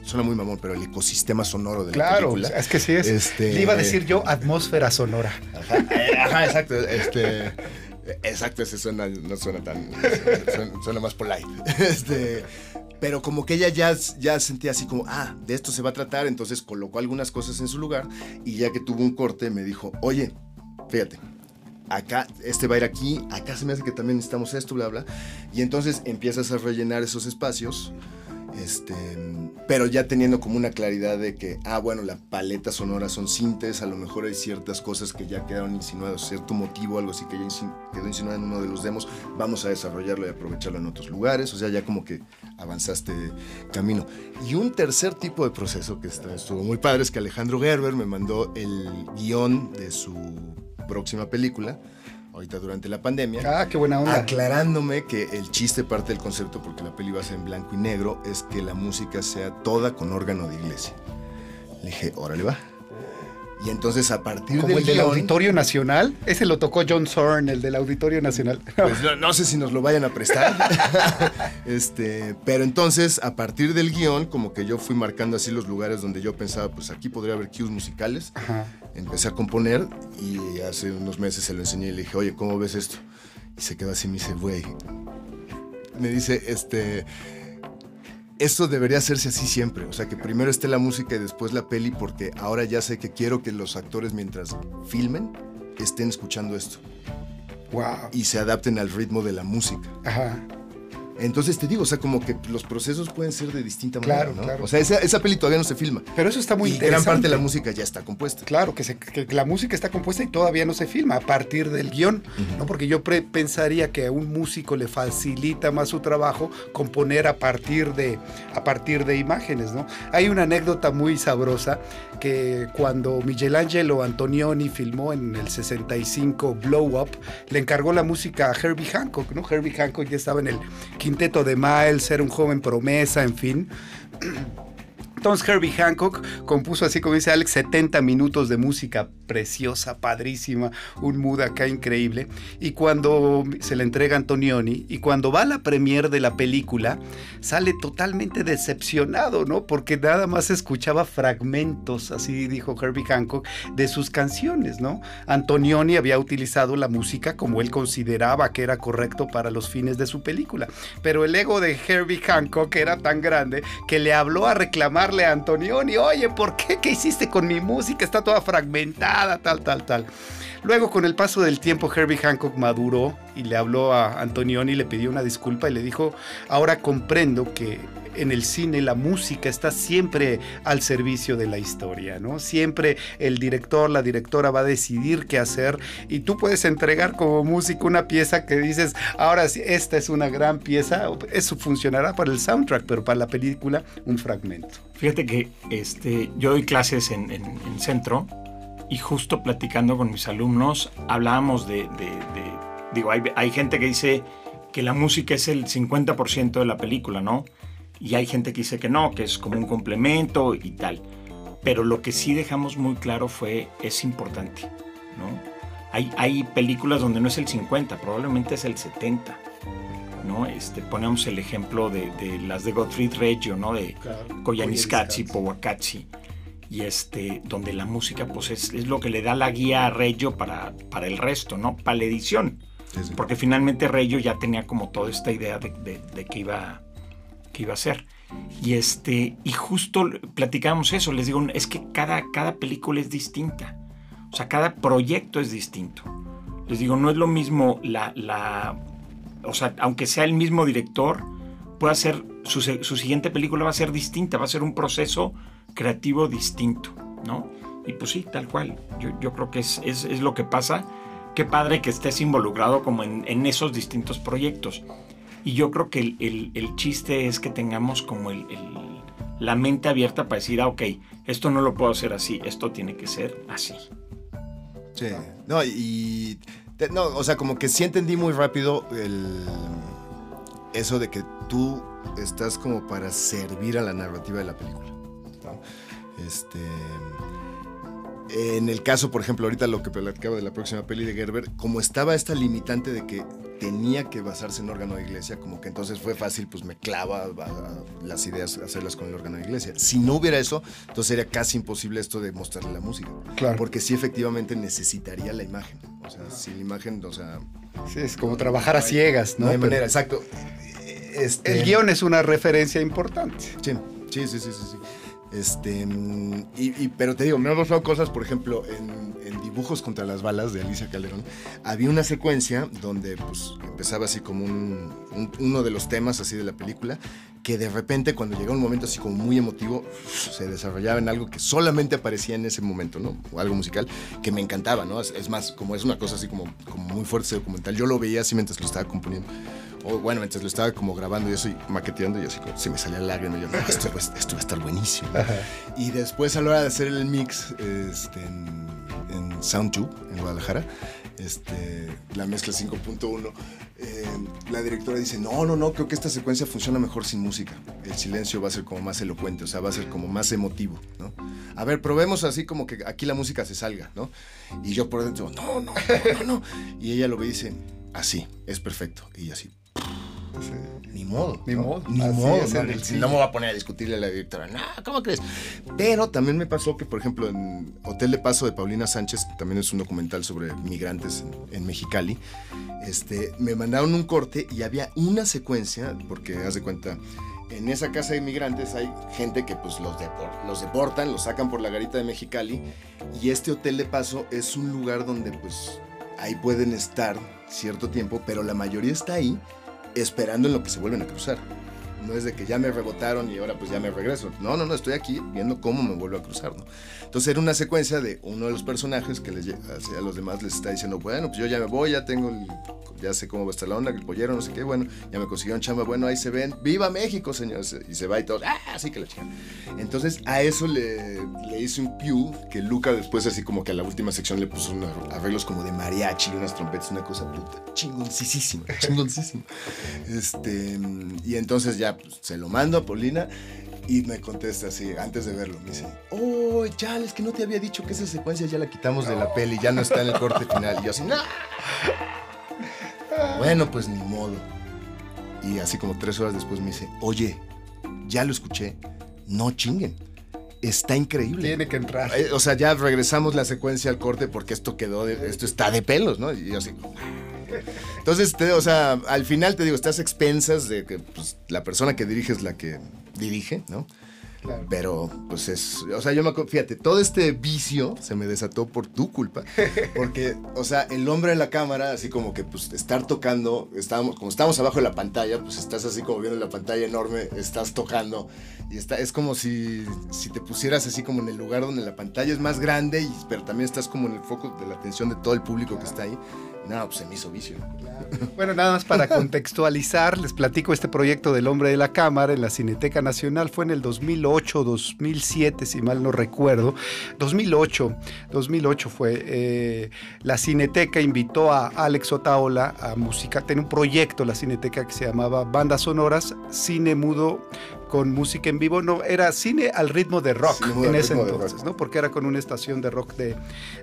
Suena muy mamón, pero el ecosistema sonoro de la Claro, película. es que sí es. Este- Le iba a decir yo atmósfera sonora. Ajá, eh, ajá, exacto. Este, exacto, ese suena, no suena tan. Suena, suena más polite. Este, pero como que ella ya, ya sentía así como, ah, de esto se va a tratar, entonces colocó algunas cosas en su lugar y ya que tuvo un corte me dijo, oye, fíjate. Acá, este va a ir aquí, acá se me hace que también necesitamos esto, bla, bla. Y entonces empiezas a rellenar esos espacios este, pero ya teniendo como una claridad de que, ah, bueno, la paleta sonora son sintes, a lo mejor hay ciertas cosas que ya quedaron insinuadas, cierto motivo, algo así que ya quedó insinuado en uno de los demos, vamos a desarrollarlo y aprovecharlo en otros lugares, o sea, ya como que avanzaste camino. Y un tercer tipo de proceso que estuvo muy padre es que Alejandro Gerber me mandó el guion de su próxima película, ahorita durante la pandemia. Ah, qué buena onda. Aclarándome que el chiste parte del concepto, porque la peli va a ser en blanco y negro, es que la música sea toda con órgano de iglesia. Le dije, órale va. Y entonces a partir Como del el del guion, Auditorio Nacional. Ese lo tocó John Zorn, el del Auditorio Nacional. pues no, no sé si nos lo vayan a prestar. este, pero entonces a partir del guion, como que yo fui marcando así los lugares donde yo pensaba, pues aquí podría haber cues musicales. Ajá. Empecé a componer y hace unos meses se lo enseñé y le dije, oye, ¿cómo ves esto? Y se quedó así y me dice, güey. Me dice, este. Esto debería hacerse así siempre. O sea, que primero esté la música y después la peli, porque ahora ya sé que quiero que los actores, mientras filmen, estén escuchando esto Wow. y se adapten al ritmo de la música. Ajá. Entonces te digo, o sea, como que los procesos pueden ser de distinta Claro, manera. ¿no? claro. O sea, esa, esa peli todavía no se filma. Pero eso está muy y interesante. gran parte de la música ya está compuesta. Claro, que, se- que la música está compuesta y todavía no se filma a partir del guion, ¿no? Porque yo pre- pensaría que a un músico le facilita más su trabajo componer a partir de, a partir de imágenes, ¿no? Hay una anécdota muy sabrosa que cuando Michelangelo Antonioni filmó en el 65 Blow Up, le encargó la música a Herbie Hancock, ¿no? Herbie Hancock ya estaba en el quinteto de Miles, era un joven promesa, en fin. Herbie Hancock compuso así como dice Alex 70 minutos de música preciosa, padrísima, un mood acá increíble. Y cuando se le entrega a Antonioni y cuando va a la premier de la película, sale totalmente decepcionado, ¿no? Porque nada más escuchaba fragmentos, así dijo Herbie Hancock, de sus canciones, ¿no? Antonioni había utilizado la música como él consideraba que era correcto para los fines de su película. Pero el ego de Herbie Hancock era tan grande que le habló a a Antonioni, oye, ¿por qué? ¿Qué hiciste con mi música? Está toda fragmentada, tal, tal, tal. Luego, con el paso del tiempo, Herbie Hancock maduró y le habló a Antonioni, le pidió una disculpa y le dijo, ahora comprendo que en el cine la música está siempre al servicio de la historia, ¿no? Siempre el director, la directora va a decidir qué hacer y tú puedes entregar como músico una pieza que dices, ahora sí, esta es una gran pieza, eso funcionará para el soundtrack, pero para la película un fragmento. Fíjate que este, yo doy clases en, centro y justo platicando con mis alumnos hablábamos de, digo, hay, hay gente que dice que la música es el 50% de la película, ¿no? Y hay gente que dice que no, que es como un complemento y tal. Pero lo que sí dejamos muy claro fue, es importante, ¿no? Hay, hay películas donde no es el 50, probablemente es el 70. ¿no? Este, ponemos el ejemplo de, las de Gottfried Reggio, ¿no? De claro, Powakachi, y este, donde la música pues es, lo que le da la guía a Reggio para, para el resto, ¿no? Para la edición. Porque finalmente Reggio ya tenía como toda esta idea de, de que iba que iba a ser. Y, este, y justo platicábamos eso, les digo, es que cada, cada película es distinta, o sea, cada proyecto es distinto. Les digo, no es lo mismo la, la o sea, aunque sea el mismo director, puede ser, su, su, siguiente película va a ser distinta, va a ser un proceso creativo distinto, ¿no? Y pues sí, tal cual, yo, yo creo que es, es, lo que pasa. Qué padre que estés involucrado como en, en esos distintos proyectos. Y yo creo que el, chiste es que tengamos como el, la mente abierta para decir, ah, ok, esto no lo puedo hacer así, esto tiene que ser así. Sí, no, y. No, o sea, como que sí entendí muy rápido el, eso de que tú estás como para servir a la narrativa de la película. Este. En el caso, por ejemplo, ahorita lo que platicaba de la próxima peli de Gerber, como estaba esta limitante de que tenía que basarse en órgano de iglesia, como que entonces fue fácil, pues me clava las ideas, hacerlas con el órgano de iglesia. Si no hubiera eso, entonces sería casi imposible esto de mostrarle la música. Claro. Porque sí efectivamente necesitaría la imagen. O sea, sin la imagen, o sea... Sí, es como trabajar a ciegas, ¿no? No hay manera, exacto. Este... El guion es una referencia importante. Sí, sí, sí, sí, sí. Este, y, pero te digo, me han pasado cosas, por ejemplo, en, Dibujos contra las balas de Alicia Calderón, había una secuencia donde pues, empezaba así como uno de los temas así de la película, que de repente cuando llegaba un momento así como muy emotivo, se desarrollaba en algo que solamente aparecía en ese momento, ¿no? O algo musical que me encantaba, ¿no? Es, más, como es una cosa así como, como muy fuerte ese documental, yo lo veía así mientras lo estaba componiendo bueno, mientras lo estaba como grabando y eso y maqueteando y así como se me salía lágrima y yo, esto, esto va a estar buenísimo. Y después a la hora de hacer el mix este, en, en Soundtube, en Guadalajara, este, la mezcla 5.1, eh, la directora dice, no, no, no, creo que esta secuencia funciona mejor sin música. El silencio va a ser como más elocuente, o sea, va a ser como más emotivo, ¿no? A ver, probemos así como que aquí la música se salga, ¿no? Y yo por dentro, no, no, no, no, no. Y ella lo ve y dice, así, es perfecto. Y así, ni modo. Ni modo. Ni modo. No, me voy a poner a discutirle a la directora. No, ¿cómo crees? Pero también me pasó que, por ejemplo, en Hotel de Paso de Paulina Sánchez, también es un documental sobre migrantes en, Mexicali, este, me mandaron un corte y había una secuencia, porque haz de cuenta, en esa casa de inmigrantes hay gente que pues los, los deportan, los sacan por la garita de Mexicali y este hotel de paso es un lugar donde pues ahí pueden estar cierto tiempo, pero la mayoría está ahí esperando en lo que se vuelven a cruzar. No es de que ya me rebotaron y ahora pues ya me regreso. No, no, no, estoy aquí viendo cómo me vuelvo a cruzar. Entonces era una secuencia de uno de los personajes que les, a los demás les está diciendo, bueno, pues yo ya me voy, ya tengo el ya sé cómo va a estar la onda, el pollero, no sé qué, bueno, ya me consiguieron chamba, bueno, ahí se ven, ¡Viva México, señores! Y se va y todo, ¡ah! Así que la chica. Entonces a eso le, le hice un pew que Luca después, así como que a la última sección le puso unos arreglos como de mariachi, unas trompetas, una cosa puta, chingoncísima, chingoncísima. Este, y entonces ya pues, se lo mando a Paulina. Y me contesta así, antes de verlo, me dice, oh, chale, es que no te había dicho que esa secuencia ya la quitamos de la peli, ya no está en el corte final. Y yo así, no. Bueno, pues ni modo. Y así como tres horas después me dice, oye, ya lo escuché, no chinguen. Está increíble. Tiene que entrar. Eh, o sea, ya regresamos la secuencia al corte porque esto quedó, esto está de pelos, ¿no? Y yo así. Entonces, o sea, al final te digo, estás expensas de que pues, la persona que dirige es la que dirige, ¿no? Pero, pues es, o sea, yo me fíjate, todo este vicio se me desató por tu culpa, porque, o sea, el hombre en la cámara, así como que, pues, estar tocando, estábamos, como estamos abajo de la pantalla, pues estás así como viendo la pantalla enorme, estás tocando, y está, es como si, si te pusieras así como en el lugar donde la pantalla es más grande, y, pero también estás como en el foco de la atención de todo el público que está ahí. No, pues se me hizo vicio. Bueno, nada más para contextualizar, les platico este proyecto del Hombre de la Cámara en la Cineteca Nacional. Fue en el 2008, 2007, si mal no recuerdo. 2008, 2008 fue. Eh, la Cineteca invitó a Alex Otaola a música. Tenía un proyecto la Cineteca que se llamaba Bandas Sonoras, Cine Mudo con música en vivo, no, era cine al ritmo de rock en ese entonces, ¿no? Porque era con una estación de rock de,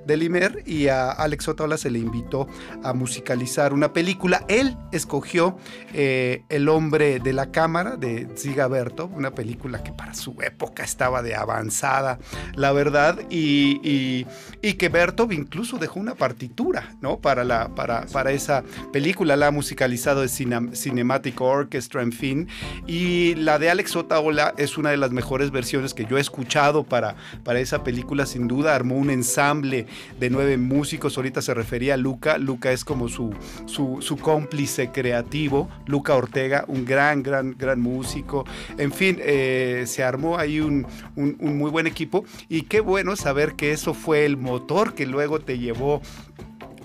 de Limer y a Alex Otaola se le invitó a musicalizar una película. Él escogió eh, El hombre de la cámara de Ziga Berto, una película que para su época estaba de avanzada, la verdad, y, y, que Berto incluso dejó una partitura, ¿no? Para, la, para, para esa película, la ha musicalizado de Cinematic Orchestra, en fin, y la de Alex Es una de las mejores versiones que yo he escuchado para, para esa película, sin duda. Armó un ensamble de nueve músicos. Ahorita se refería a Luca. Luca es como su, su, cómplice creativo. Luca Ortega, un gran, gran, gran músico. En fin, eh, se armó ahí un, un muy buen equipo. Y qué bueno saber que eso fue el motor que luego te llevó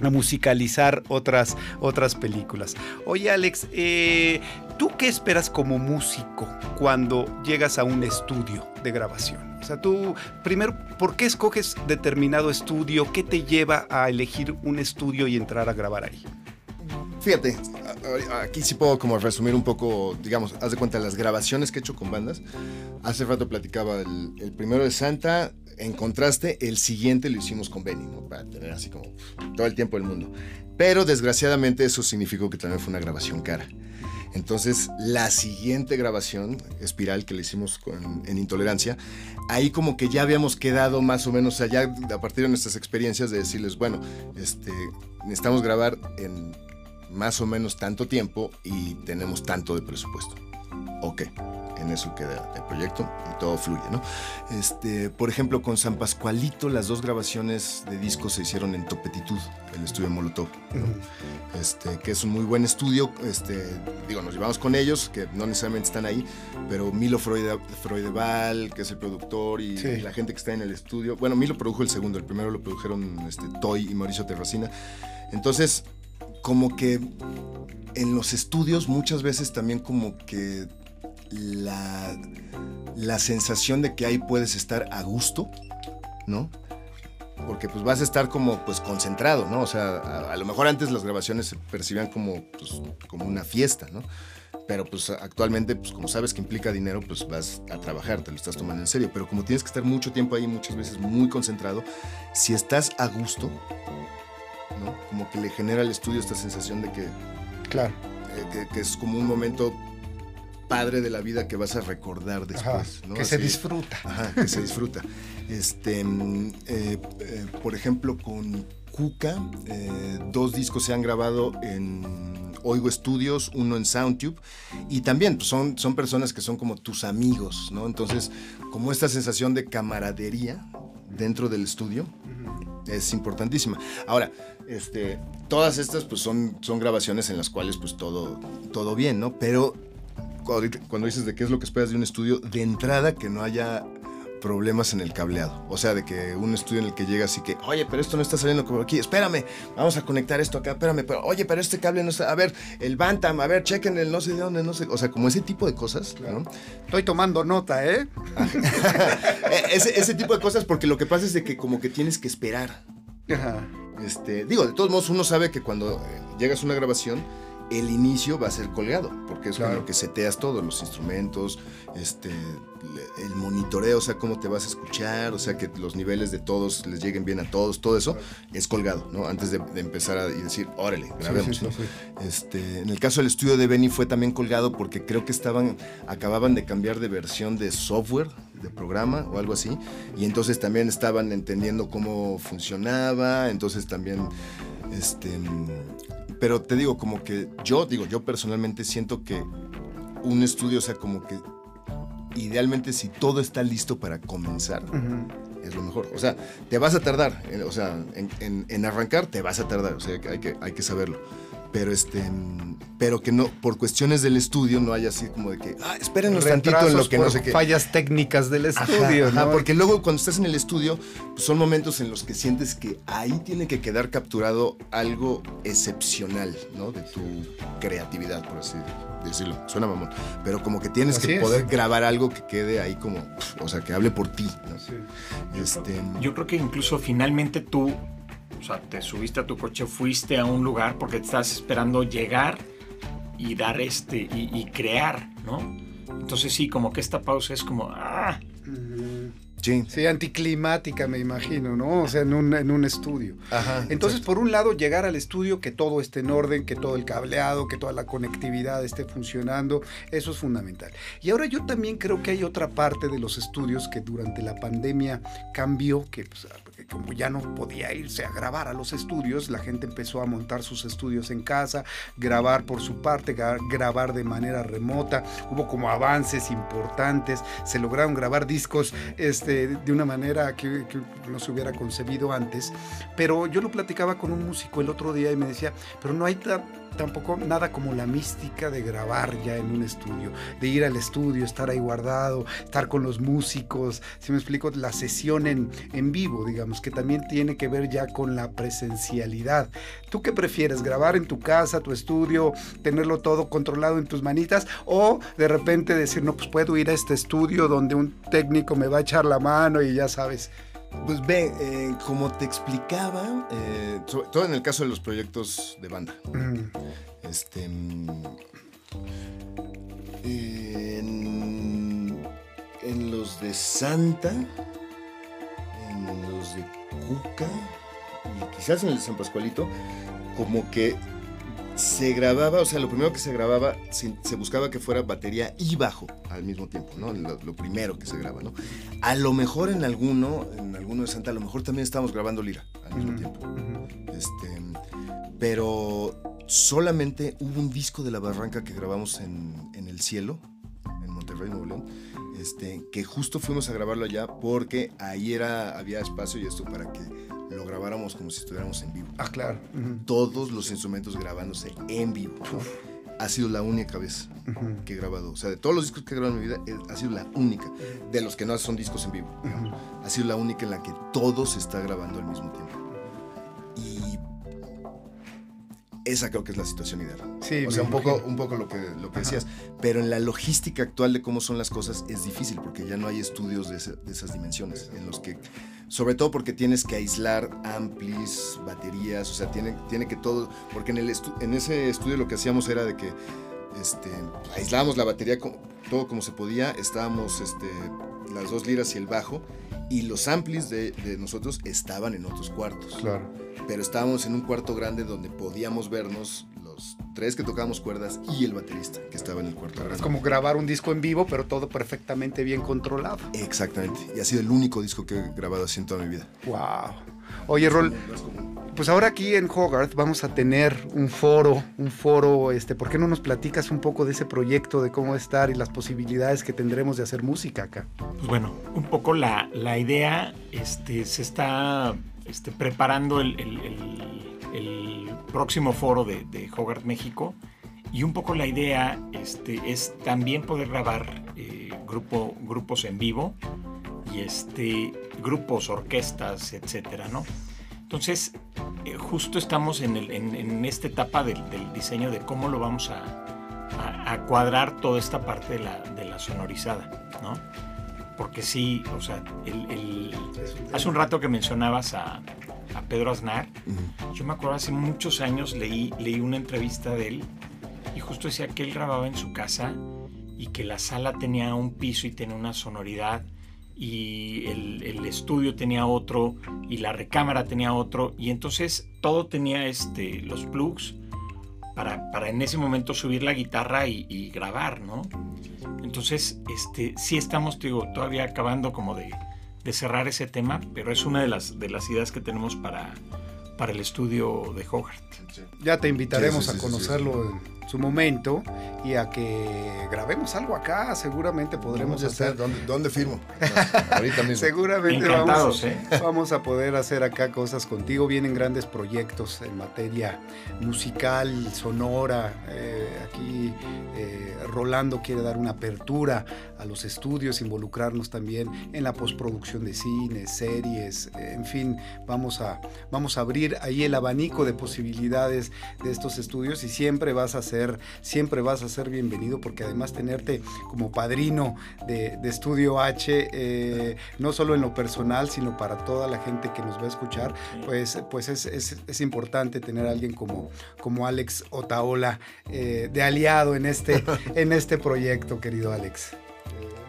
a musicalizar otras, otras películas. Oye Alex, eh, ¿tú qué esperas como músico cuando llegas a un estudio de grabación? O sea, tú, primero, ¿por qué escoges determinado estudio? ¿Qué te lleva a elegir un estudio y entrar a grabar ahí? Fíjate, aquí sí puedo como resumir un poco, digamos, haz de cuenta las grabaciones que he hecho con bandas. Hace rato platicaba el, primero de Santa, en contraste, el siguiente lo hicimos con Benny, ¿no? Para tener así como todo el tiempo del mundo. Pero desgraciadamente eso significó que también fue una grabación cara. Entonces, la siguiente grabación, Espiral, que le hicimos en Intolerancia, ahí como que ya habíamos quedado más o menos allá a partir de nuestras experiencias de decirles, bueno, este, necesitamos grabar en más o menos tanto tiempo y tenemos tanto de presupuesto. Ok en eso queda el proyecto y todo fluye, ¿no? Este, por ejemplo, con San Pascualito, las dos grabaciones de discos se hicieron en Topetitud, el estudio Molotov, este, que es un muy buen estudio. Este, digo, nos llevamos con ellos, que no necesariamente están ahí, pero Milo Freudeval, que es el productor, y, la gente que está en el estudio. Bueno, Milo produjo el segundo, el primero lo produjeron este, Toy y Mauricio Terracina. Entonces, como que en los estudios muchas veces también como que la, la sensación de que ahí puedes estar a gusto, ¿no? porque pues vas a estar como pues concentrado, ¿no? O sea, a, lo mejor antes las grabaciones se percibían como, pues, como una fiesta, ¿no? Pero pues actualmente, pues como sabes que implica dinero, pues vas a trabajar, te lo estás tomando en serio. Pero como tienes que estar mucho tiempo ahí, muchas veces muy concentrado, si estás a gusto, ¿no? Como que le genera al estudio esta sensación de que... Claro. Eh, que es como un momento padre de la vida que vas a recordar después. Que se disfruta. Ajá, que se disfruta. Este, eh, eh, por ejemplo, con Cuca, dos discos se han grabado en Oigo Studios, uno en Soundtube, y también pues, son, son personas que son como tus amigos, ¿no? Entonces, como esta sensación de camaradería dentro del estudio es importantísima. Ahora, este, todas estas pues son, son grabaciones en las cuales pues todo, todo bien, ¿no? Pero cuando dices de qué es lo que esperas de un estudio, de entrada que no haya problemas en el cableado. O sea, de que un estudio en el que llegas y que, oye, pero esto no está saliendo como aquí, espérame, vamos a conectar esto acá, espérame, pero oye, pero este cable no está, a ver, el Bantam, a ver, chequen el no sé de dónde, no sé, o sea, como ese tipo de cosas. Estoy tomando nota, ¿eh? E-, ese, ese, tipo de cosas, porque lo que pasa es de que como que tienes que esperar. Ajá. Este, digo, de todos modos, uno sabe que cuando eh, llegas a una grabación, el inicio va a ser colgado, porque es con lo que seteas todo, los instrumentos, este, el monitoreo, o sea, cómo te vas a escuchar, o sea, que los niveles de todos les lleguen bien a todos, todo eso es colgado, ¿no? Antes de, empezar a decir, órale, grabemos. este, en el caso del estudio de Benny fue también colgado porque creo que estaban, acababan de cambiar de versión de software, de programa o algo así, y entonces también estaban entendiendo cómo funcionaba, entonces también, este pero te digo, como que yo, digo, yo personalmente siento que un estudio, o sea, como que idealmente si todo está listo para comenzar, es lo mejor. O sea, te vas a tardar, eh, o sea, en, en arrancar te vas a tardar, o sea, hay que, hay que saberlo pero este pero que no por cuestiones del estudio no haya así como de que ah espérenos tantito en lo que no sé qué fallas técnicas del estudio ¿no? porque luego cuando estás en el estudio pues son momentos en los que sientes que ahí tiene que quedar capturado algo excepcional no de tu creatividad por así decirlo. Suena mamón pero como que tienes que poder grabar algo que quede ahí como o sea que hable por ti ¿no? este yo creo que incluso finalmente tú sea, te subiste a tu coche, fuiste a un lugar porque te estás esperando llegar y dar este, y, crear, ¿no? Entonces sí, como que esta pausa es como, ah, Sí. anticlimática, me imagino, ¿no? O sea, en un, en un estudio. Ajá, Entonces, por un lado, llegar al estudio, que todo esté en orden, que todo el cableado, que toda la conectividad esté funcionando, eso es fundamental. Y ahora yo también creo que hay otra parte de los estudios que durante la pandemia cambió, que pues, como ya no podía irse a grabar a los estudios, la gente empezó a montar sus estudios en casa, grabar por su parte, grabar de manera remota, hubo como avances importantes, se lograron grabar discos este, de una manera que, que no se hubiera concebido antes, pero yo lo platicaba con un músico el otro día y me decía, pero no hay tampoco nada como la mística de grabar ya en un estudio, de ir al estudio, estar ahí guardado, estar con los músicos, si me explico, la sesión en, en vivo, digamos, que también tiene que ver ya con la presencialidad. ¿Tú qué prefieres? ¿Grabar en tu casa, tu estudio, tenerlo todo controlado en tus manitas o de repente decir, no, pues puedo ir a este estudio donde un técnico me va a echar la mano y ya sabes? Pues ve, eh, como te explicaba, eh, todo en el caso de los proyectos de banda. Este. En, en, los de Santa, en los de Cuca y quizás en el de San Pascualito, como que se grababa, o sea, lo primero que se grababa, se, buscaba que fuera batería y bajo al mismo tiempo, ¿no? Lo, primero que se graba, ¿no? A lo mejor en alguno, en alguno de Santa, a lo mejor también estábamos grabando lira al mismo tiempo. Este, pero solamente hubo un disco de La Barranca que grabamos en, en El Cielo, en Monterrey, Nuevo León, este, que justo fuimos a grabarlo allá porque ahí era, había espacio y esto para que lo grabáramos como si estuviéramos en vivo. Ah, claro. Todos los instrumentos grabándose en vivo. Ha sido la única vez que he grabado. O sea, de todos los discos que he grabado en mi vida, eh, ha sido la única. De los que no son discos en vivo. Ha sido la única en la que todo se está grabando al mismo tiempo. Esa creo que es la situación ideal. Sí, o sea, un poco, un poco lo que, lo que decías. Pero en la logística actual de cómo son las cosas es difícil porque ya no hay estudios de, de esas dimensiones en los que sobre todo porque tienes que aislar amplis, baterías, o sea, tiene, tiene que todo, porque en, el en ese estudio lo que hacíamos era de que este, aislábamos la batería todo como se podía, estábamos este, las dos liras y el bajo, y los amplis de, de, nosotros estaban en otros cuartos. Claro. Pero estábamos en un cuarto grande donde podíamos vernos tres que tocábamos cuerdas y el baterista que estaba en el cuarto. Es como grabar un disco en vivo, pero todo perfectamente bien controlado. Exactamente. Y ha sido el único disco que he grabado así en toda mi vida. Wow. Oye, Rol, pues ahora aquí en Hogarth vamos a tener un foro, un foro, este, ¿por qué no nos platicas un poco de ese proyecto, de cómo estar y las posibilidades que tendremos de hacer música acá? Pues bueno, un poco la, la idea, este, se está este, preparando el el próximo foro de, de Hogarth México. Y un poco la idea este, es también poder grabar eh, grupo, grupos en vivo y este, grupos, orquestas, etcétera, ¿no? Entonces, eh, justo estamos en, el, en, esta etapa del, diseño de cómo lo vamos a, a, cuadrar toda esta parte de la, de la, sonorizada, ¿no? Porque sí, o sea, el, hace un rato que mencionabas a, a Pedro Aznar. Yo me acuerdo hace muchos años leí, leí una entrevista de él y justo decía que él grababa en su casa y que la sala tenía un piso y tenía una sonoridad y el, el, estudio tenía otro y la recámara tenía otro y entonces todo tenía este, los plugs para, para en ese momento subir la guitarra y, y grabar, ¿no? Entonces, este, sí estamos, digo, todavía acabando como de, de cerrar ese tema, pero es una de las, de las ideas que tenemos para, para el estudio de Hogarth. Ya te invitaremos a conocerlo su momento y a que grabemos algo acá. Seguramente podremos Vamos hacer. hacer, ¿dónde, dónde firmo? ahorita mismo. Seguramente vamos, ¿eh? vamos a poder hacer acá cosas contigo. Vienen grandes proyectos en materia musical, sonora. Eh, aquí eh, Rolando quiere dar una apertura a los estudios, involucrarnos también en la postproducción de cine, series, eh, en fin, vamos a, vamos a abrir ahí el abanico de posibilidades de estos estudios y siempre vas a ser, siempre vas a ser bienvenido porque además tenerte como padrino de, Estudio H, eh, no solo en lo personal, sino para toda la gente que nos va a escuchar, pues, pues es, es- es importante tener a alguien como, como Alex Otaola eh, de aliado en este, en este proyecto, querido Alex.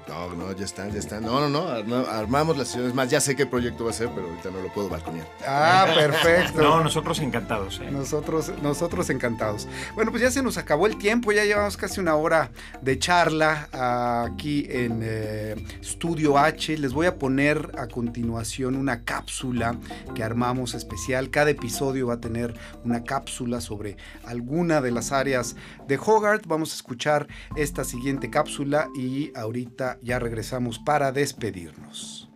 No, no, ya están, ya están. No, no, no, arma- armamos las sesiones. Más, ya sé qué proyecto va a ser, pero ahorita no lo puedo balconear. Ah, perfecto. No, nosotros encantados. ¿eh? Nosotros, nosotros encantados. Bueno, pues ya se nos acabó el tiempo, ya llevamos casi una hora de charla aquí en eh, Studio H. Les voy a poner a continuación una cápsula que armamos especial. Cada episodio va a tener una cápsula sobre alguna de las áreas de Hogarth. Vamos a escuchar esta siguiente cápsula y ahorita ya regresamos para despedirnos.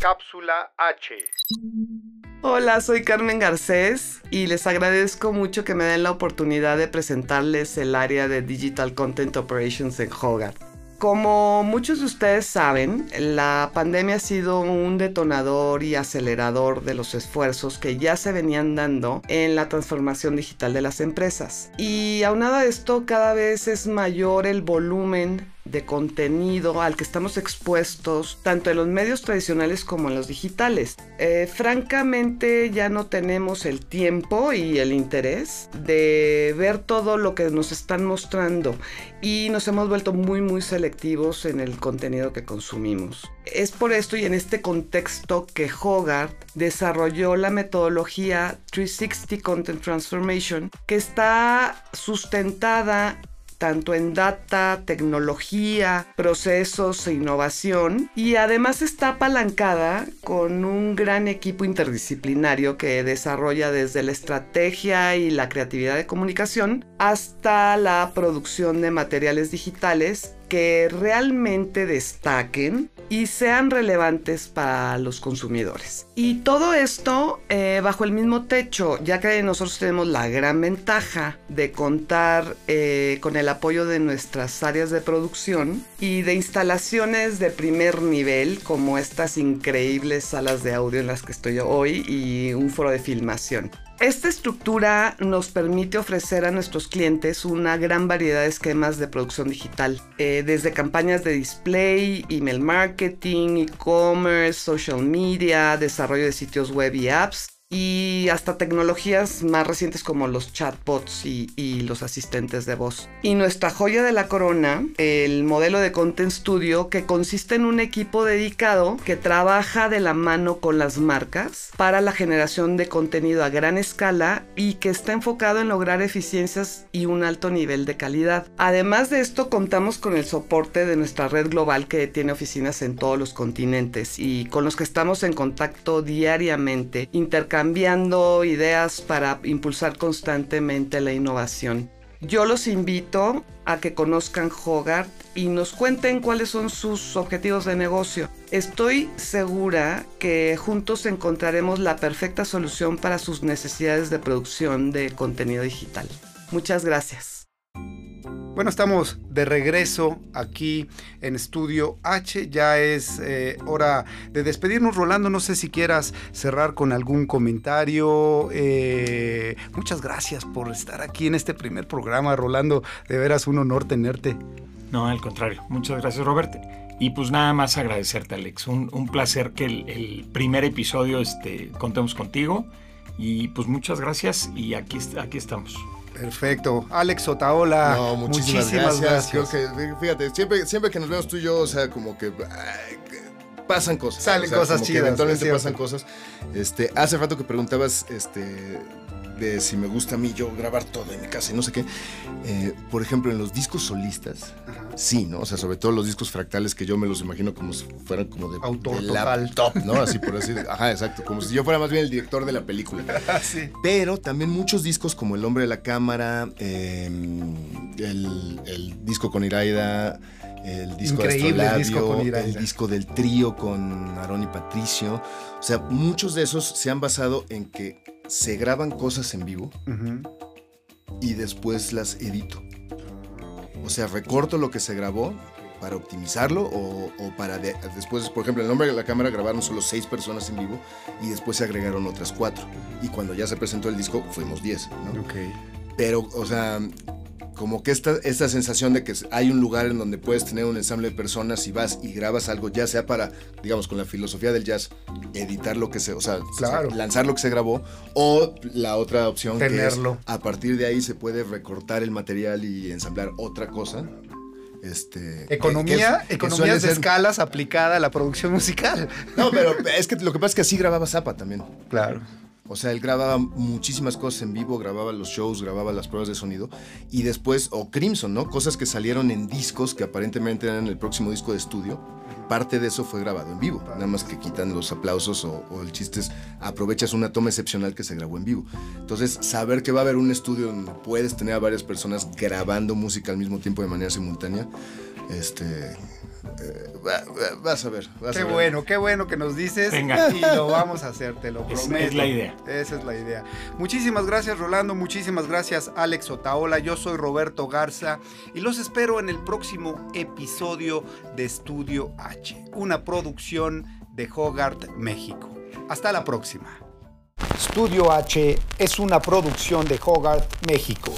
Cápsula H. Hola, soy Carmen Garcés y les agradezco mucho que me den la oportunidad de presentarles el área de Digital Content Operations en Hogarth. Como muchos de ustedes saben, la pandemia ha sido un detonador y acelerador de los esfuerzos que ya se venían dando en la transformación digital de las empresas. Y aunado a esto, cada vez es mayor el volumen de contenido al que estamos expuestos tanto en los medios tradicionales como en los digitales. Eh, francamente ya no tenemos el tiempo y el interés de ver todo lo que nos están mostrando y nos hemos vuelto muy muy selectivos en el contenido que consumimos. Es por esto y en este contexto que Hogarth desarrolló la metodología 360 Content Transformation que está sustentada tanto en data, tecnología, procesos e innovación y además está apalancada con un gran equipo interdisciplinario que desarrolla desde la estrategia y la creatividad de comunicación hasta la producción de materiales digitales que realmente destaquen y sean relevantes para los consumidores. Y todo esto eh, bajo el mismo techo, ya que nosotros tenemos la gran ventaja de contar eh, con el apoyo de nuestras áreas de producción y de instalaciones de primer nivel, como estas increíbles salas de audio en las que estoy hoy y un foro de filmación. Esta estructura nos permite ofrecer a nuestros clientes una gran variedad de esquemas de producción digital, eh, desde campañas de display, email marketing, e-commerce, social media, desarrollo de sitios web y apps, y hasta tecnologías más recientes como los chatbots y, y, los asistentes de voz. Y nuestra joya de la corona, el modelo de Content Studio, que consiste en un equipo dedicado que trabaja de la mano con las marcas para la generación de contenido a gran escala y que está enfocado en lograr eficiencias y un alto nivel de calidad. Además de esto, contamos con el soporte de nuestra red global que tiene oficinas en todos los continentes y con los que estamos en contacto diariamente, intercambiando cambiando ideas para impulsar constantemente la innovación. Yo los invito a que conozcan Hogarth y nos cuenten cuáles son sus objetivos de negocio. Estoy segura que juntos encontraremos la perfecta solución para sus necesidades de producción de contenido digital. Muchas gracias. Bueno, estamos de regreso aquí en Estudio H. Ya es eh, hora de despedirnos. Rolando, no sé si quieras cerrar con algún comentario. Eh, muchas gracias por estar aquí en este primer programa, Rolando. De veras un honor tenerte. No, al contrario. Muchas gracias, Robert. Y pues nada más agradecerte, Alex. Un, un placer que el, el, primer episodio este, contemos contigo. Y pues muchas gracias y aquí, aquí estamos. Perfecto. Alex Otaola, no, muchísimas, muchísimas gracias. gracias. Creo que, fíjate, siempre, siempre que nos vemos tú y yo, o sea, como que ay, pasan cosas. Salen o sea, cosas chidas. Eventualmente pasan cosas. Este, hace rato que preguntabas, este, de si me gusta a mí yo grabar todo en mi casa y no sé qué. Eh, por ejemplo, en los discos solistas, Ajá. sí, ¿no? O sea, sobre todo los discos fractales que yo me los imagino como si fueran como de, Autor de laptop, ¿no? Así por decir. Ajá, exacto. Como si yo fuera más bien el director de la película. sí. Pero también muchos discos como El Hombre de la Cámara, eh, el, el disco con Iraida, el disco Increíble de el disco con Iraida. el disco del trío con Aarón y Patricio. O sea, muchos de esos se han basado en que se graban cosas en vivo y después las edito. O sea, recorto lo que se grabó para optimizarlo o, o para de- después, por ejemplo, el nombre de la cámara grabaron solo seis personas en vivo y después se agregaron otras cuatro. Y cuando ya se presentó el disco fuimos diez, ¿no? Ok. Pero, o sea, como que esta, esta sensación de que hay un lugar en donde puedes tener un ensamble de personas y vas y grabas algo, ya sea para, digamos, con la filosofía del jazz, editar lo que se, o sea, Claro. lanzar lo que se grabó, o la otra opción Tenerlo. que es, a partir de ahí se puede recortar el material y ensamblar otra cosa. Este, Economía, que- economías de ser- escalas aplicada a la producción musical. No, pero es que lo que pasa es que así grababa Zappa también. Claro. O sea, él grababa muchísimas cosas en vivo, grababa los shows, grababa las pruebas de sonido. Y después, o Crimson, ¿no? Cosas que salieron en discos que aparentemente eran el próximo disco de estudio. Parte de eso fue grabado en vivo. Nada más que quitan los aplausos o, el chiste es aprovechas una toma excepcional que se grabó en vivo. Entonces, saber que va a haber un estudio donde puedes tener a varias personas grabando música al mismo tiempo de manera simultánea, este. Eh, va- va- vas a ver. vas Qué a ver. bueno, qué bueno que nos dices. Venga. Y lo vamos a hacer, te lo Es- prometo. es la idea. Esa es la idea. Muchísimas gracias, Rolando. Muchísimas gracias, Alex Otaola. Yo soy Roberto Garza y los espero en el próximo episodio de Estudio H, una producción de Hogarth, México. Hasta la próxima. Estudio H es una producción de Hogarth, México.